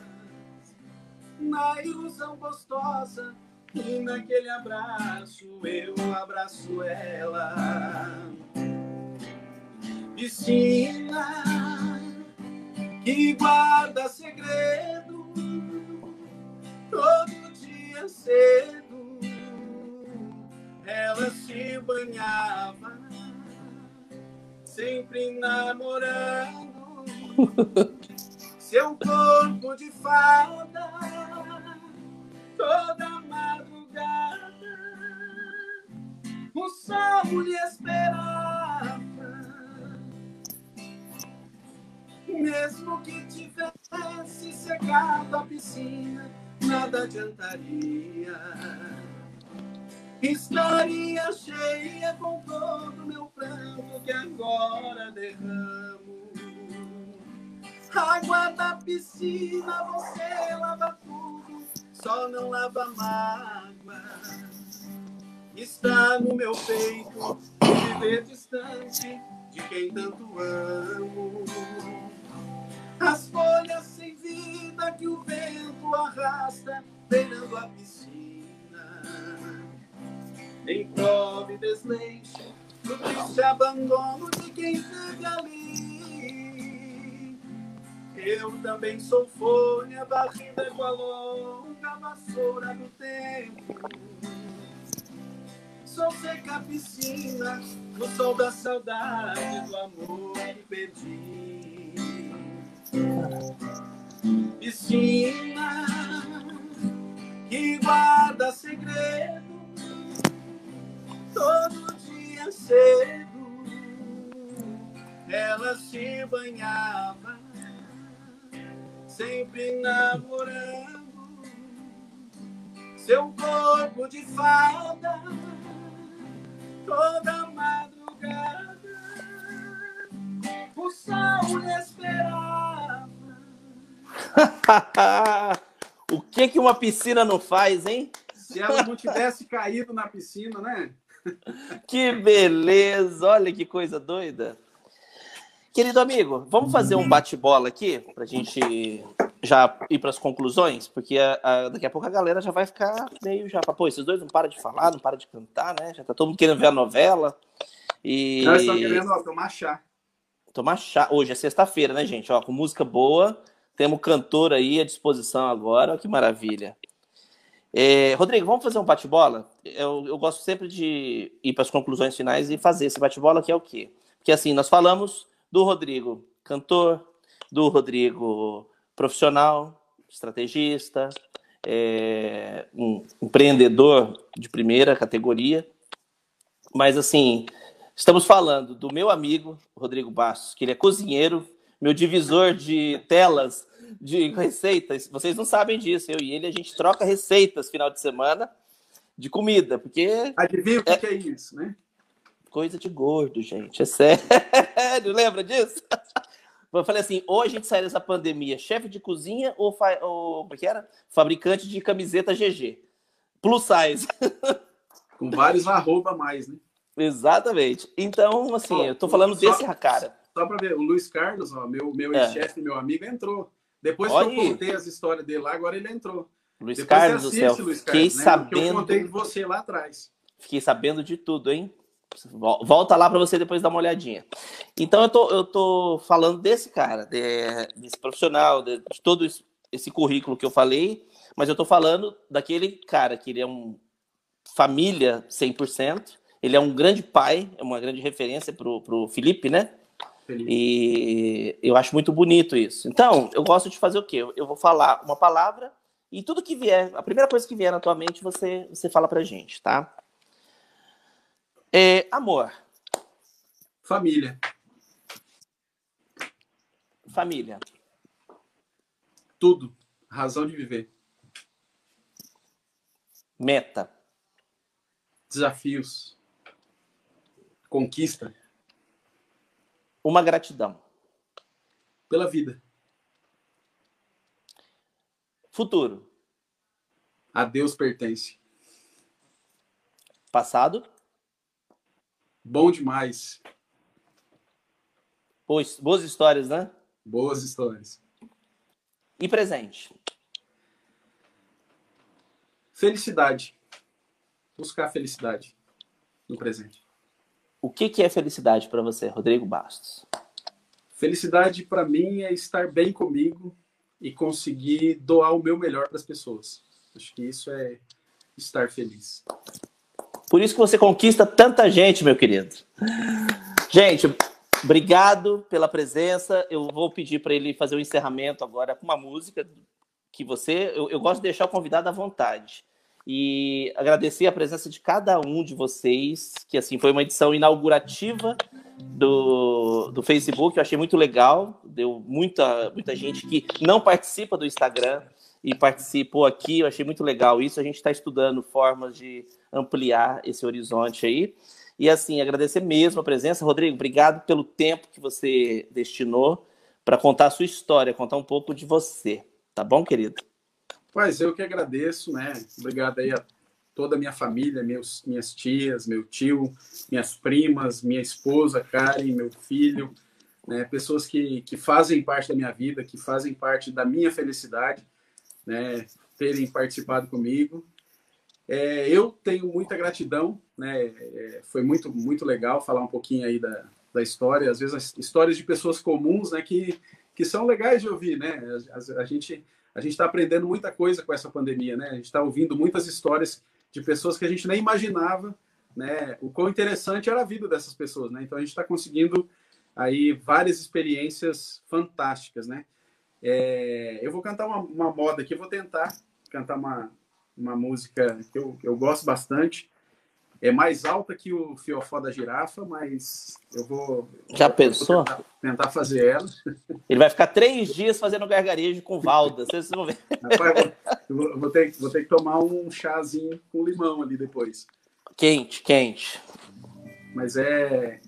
na ilusão gostosa e naquele abraço eu abraço ela. Piscina que guarda segredo todo dia cedo. Ela se banhava sempre namorando. Seu corpo de fada toda madrugada o sol lhe esperava mesmo que tivesse secado a piscina nada adiantaria estaria cheia com todo meu pranto que agora derramo Água da piscina, você lava tudo, só não lava mágoa. Está no meu peito viver distante de quem tanto amo. As folhas sem vida que o vento arrasta, beirando a piscina. Em prova e desleixo, no triste abandono de quem vive ali. Eu também sou folha varrida com a longa vassoura do tempo. Sou seca piscina no sol da saudade do amor que perdi. Piscina que guarda segredo todo dia cedo. Ela se banhava sempre namorando seu corpo de fada toda madrugada o sol esperava o que que uma piscina não faz, hein? se ela não tivesse caído na piscina né Que beleza! Olha que coisa doida. Querido amigo, vamos fazer um bate-bola aqui para a gente já ir para as conclusões, porque a- a- daqui a pouco a galera já vai ficar meio já, pô, esses dois não param de falar, não param de cantar, né? Já tá todo mundo querendo ver a novela. E nós estamos querendo ó, tomar chá tomar chá. Hoje é sexta-feira, né, gente? Ó, com música boa, temos cantor aí à disposição agora, que maravilha. É, Rodrigo, vamos fazer um bate-bola? Eu, eu, gosto sempre de ir para as conclusões finais e fazer esse bate-bola, que é o quê? Porque assim, nós falamos do Rodrigo cantor, do Rodrigo profissional, estrategista, é, um empreendedor de primeira categoria. Mas assim, estamos falando do meu amigo Rodrigo Bastos, que ele é cozinheiro, meu divisor de telas de receitas. Vocês não sabem disso, eu e ele a gente troca receitas final de semana de comida, porque adivinha o que é, que é isso, né? Coisa de gordo, gente, é sério. Lembra disso? Eu falei assim, ou a gente sai dessa pandemia chefe de cozinha ou, fa... ou como é que era? fabricante de camiseta GG. Plus size. Com vários arroba mais, né? Exatamente. Então, assim, oh, eu tô falando só, desse cara. Só para ver, o Luiz Carlos, ó, meu, meu é. chefe, meu amigo, entrou. Depois Olha que eu contei as histórias dele lá, agora ele entrou. Luiz Depois Carlos do céu, Luiz Carlos, fiquei né? sabendo... eu contei de você lá atrás. Fiquei sabendo de tudo, hein? Volta lá para você depois dar uma olhadinha. Então eu tô, eu tô falando desse cara, de, desse profissional, de, de, todo esse currículo que eu falei, mas eu tô falando daquele cara que ele é um família 100%, ele é um grande pai, é uma grande referência pro, pro Felipe, né? E eu acho muito bonito isso. Então, eu gosto de fazer o quê? Eu vou falar uma palavra e tudo que vier, a primeira coisa que vier na tua mente, você, você fala pra gente, tá? É, amor. Família. Família. Tudo. Razão de viver. Meta. Desafios. Conquista. Uma gratidão. Pela vida. Futuro. A Deus pertence. Passado. Bom demais. Boas, boas histórias, né? Boas histórias. E presente? Felicidade. Buscar felicidade no presente. O que, que é felicidade para você, Rodrigo Bastos? Felicidade para mim é estar bem comigo e conseguir doar o meu melhor para as pessoas. Acho que isso é estar feliz. Por isso que você conquista tanta gente, meu querido. Gente, obrigado pela presença. Eu vou pedir para ele fazer o encerramento agora com uma música que você. Eu, eu, gosto de deixar o convidado à vontade. E agradecer a presença de cada um de vocês, que assim foi uma edição inaugurativa do, do Facebook. Eu achei muito legal. Deu muita, muita gente que não participa do Instagram e participou aqui. Eu achei muito legal isso. A gente está estudando formas de ampliar esse horizonte aí. E assim, agradecer mesmo a presença. Rodrigo, obrigado pelo tempo que você destinou para contar a sua história, contar um pouco de você. Tá bom, querido? Pois eu que agradeço, né? Obrigado aí a toda a minha família, meus, minhas tias, meu tio, minhas primas, minha esposa, Karen, meu filho, né? Pessoas que, que fazem parte da minha vida, que fazem parte da minha felicidade né, terem participado comigo. É, eu tenho muita gratidão, né? É, foi muito muito legal falar um pouquinho aí da, da história, às vezes as histórias de pessoas comuns, né, que, que são legais de ouvir, né? A, a gente a gente está aprendendo muita coisa com essa pandemia, né? A gente está ouvindo muitas histórias de pessoas que a gente nem imaginava, né? O quão interessante era a vida dessas pessoas, né? Então a gente está conseguindo aí várias experiências fantásticas, né? É, eu vou cantar uma, uma moda aqui, vou tentar cantar uma, uma música que eu, eu gosto bastante. É mais alta que o fiofó da girafa, mas eu vou. Já pensou? Tentar, tentar, fazer ela. Ele vai ficar três dias fazendo gargarejo com valda. Vocês vão ver. Rapaz, vou, vou, ter, vou ter que tomar um chazinho com limão ali depois. Quente, quente. Mas é.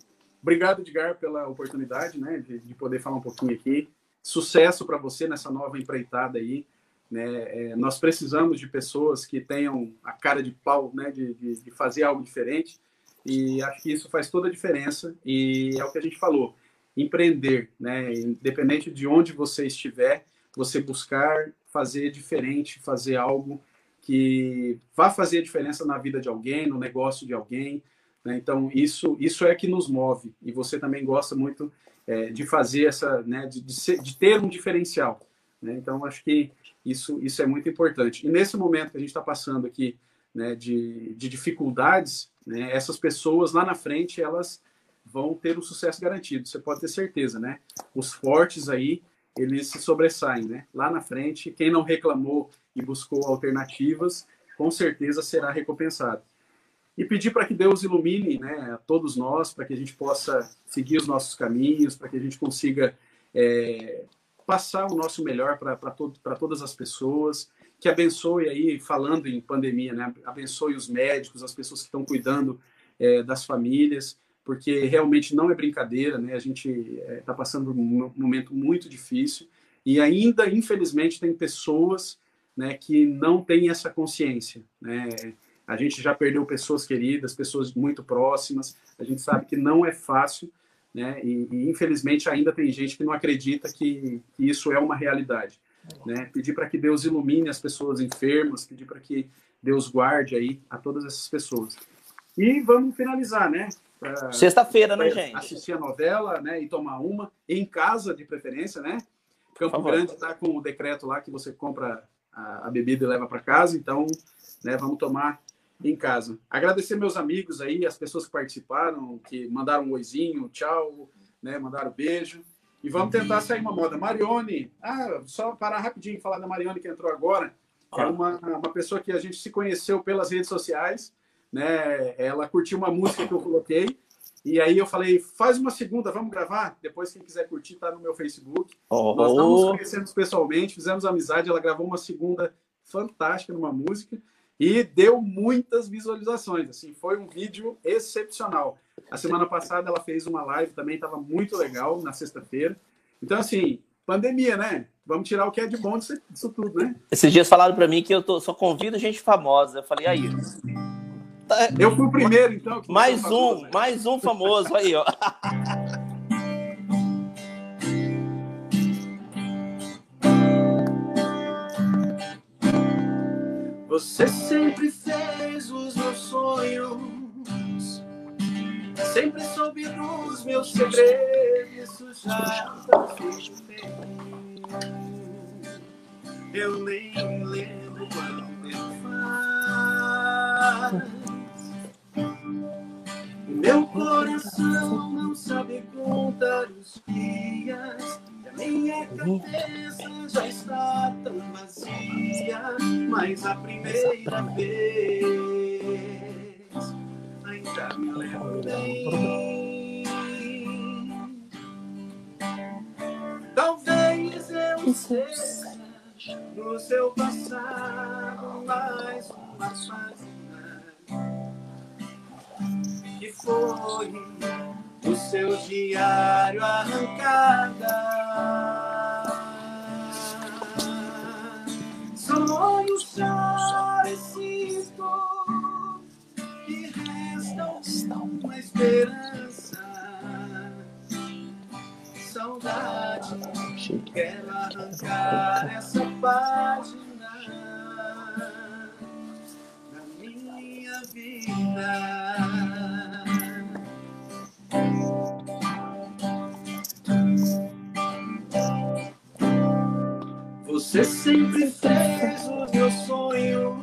Obrigado, Edgar, pela oportunidade né, de, de poder falar um pouquinho aqui. Sucesso para você nessa nova empreitada aí. Né? É, nós precisamos de pessoas que tenham a cara de pau né? De, de, de, fazer algo diferente. E acho que isso faz toda a diferença. E é o que a gente falou: empreender, né? independente de onde você estiver, você buscar fazer diferente, fazer algo que vá fazer a diferença na vida de alguém, no negócio de alguém. Né? Então, isso, isso é que nos move. E você também gosta muito é, de fazer essa, né, de, de, ser, de, ter um diferencial. Né? Então, acho que isso, isso é muito importante. E nesse momento que a gente está passando aqui né, de, de dificuldades, né, essas pessoas lá na frente, elas vão ter o um sucesso garantido, você pode ter certeza, né? Os fortes aí, eles se sobressaem, né? Lá na frente, quem não reclamou e buscou alternativas, com certeza será recompensado. E pedir para que Deus ilumine né, a todos nós, para que a gente possa seguir os nossos caminhos, para que a gente consiga é, passar o nosso melhor para to todas as pessoas, que abençoe aí, falando em pandemia, né, abençoe os médicos, as pessoas que estão cuidando é, das famílias, porque realmente não é brincadeira, né, a gente está é, passando um momento muito difícil e ainda, infelizmente, tem pessoas né, que não têm essa consciência, né, a gente já perdeu pessoas queridas, pessoas muito próximas. A gente sabe que não é fácil, né? E, e infelizmente ainda tem gente que não acredita que, que isso é uma realidade. Né? Pedir para que Deus ilumine as pessoas enfermas, pedir para que Deus guarde aí a todas essas pessoas. E vamos finalizar, né? Sexta-feira, né, gente? Assistir a novela, né? E tomar uma em casa, de preferência, né? Campo Grande está com o decreto lá que você compra a, a bebida e leva para casa, então, né? Vamos tomar em casa. Agradecer meus amigos aí, as pessoas que participaram, que mandaram um oizinho, tchau, né, mandaram beijo. E vamos tentar sair uma moda. Marione, ah, só parar rapidinho falar da Marione que entrou agora. É uma, uma pessoa que a gente se conheceu pelas redes sociais, né? Ela curtiu uma música que eu coloquei. E aí eu falei, faz uma segunda, vamos gravar? Depois, quem quiser curtir, tá no meu Facebook. Oh. Nós não nos conhecemos pessoalmente, fizemos amizade, ela gravou uma segunda fantástica numa música e deu muitas visualizações. Assim, foi um vídeo excepcional. A semana passada ela fez uma live também, estava muito legal na sexta-feira. Então, assim, pandemia, né? Vamos tirar o que é de bom disso, disso tudo, né? Esses dias falaram para mim que eu tô, só convido gente famosa. Eu falei, aí. Tá... Eu fui o primeiro, então. Mais um, famoso, né? mais um famoso aí, ó. Você sempre fez os meus sonhos, sempre soube dos meus segredos. Já. Eu nem lembro quanto tempo faz. Meu coração não sabe contar os dias minha cabeça já está tão vazia, mas a primeira vez ainda me lembro bem. Talvez eu seja no seu passado mais uma página que foi o seu diário arrancada. Sonhos parecidos que restam uma esperança. Saudade, quero arrancar Você sempre fez os meus sonhos,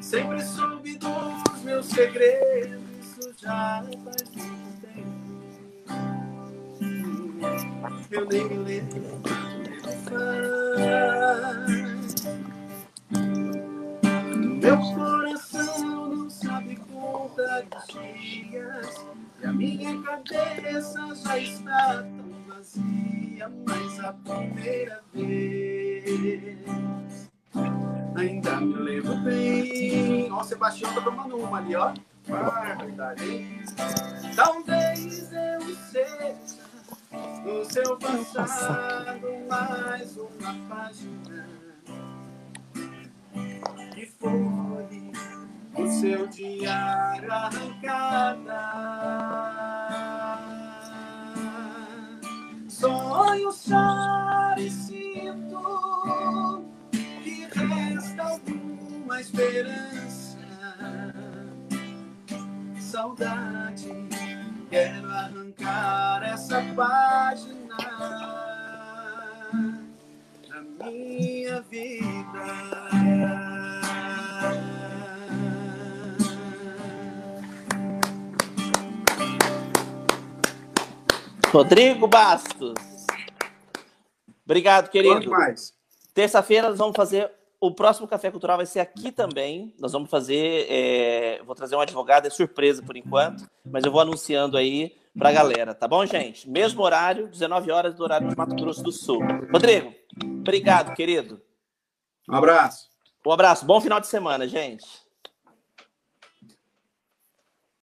sempre soube dos meus segredos, isso já faz muito tempo. Eu nem me lembro. Meu coração não sabe contar os dias, e a minha cabeça já está tão vazia, mas a primeira vez ainda me lembro bem. Ó, o Sebastião tá tomando uma ali, ó. Barbaridade? Talvez eu seja no seu passado mais uma página que foi o seu diário arrancada sonhos parecidos que resta alguma esperança. Saudade, quero arrancar essa página minha vida. Rodrigo Bastos. Obrigado, querido. Terça-feira nós vamos fazer. O próximo Café Cultural vai ser aqui também. Nós vamos fazer. é, Vou trazer um advogado, é surpresa por enquanto, mas eu vou anunciando aí pra galera, tá bom, gente? Mesmo horário, 19 horas do horário de Mato Grosso do Sul. Rodrigo, obrigado, querido. Um abraço. Um abraço, bom final de semana, gente.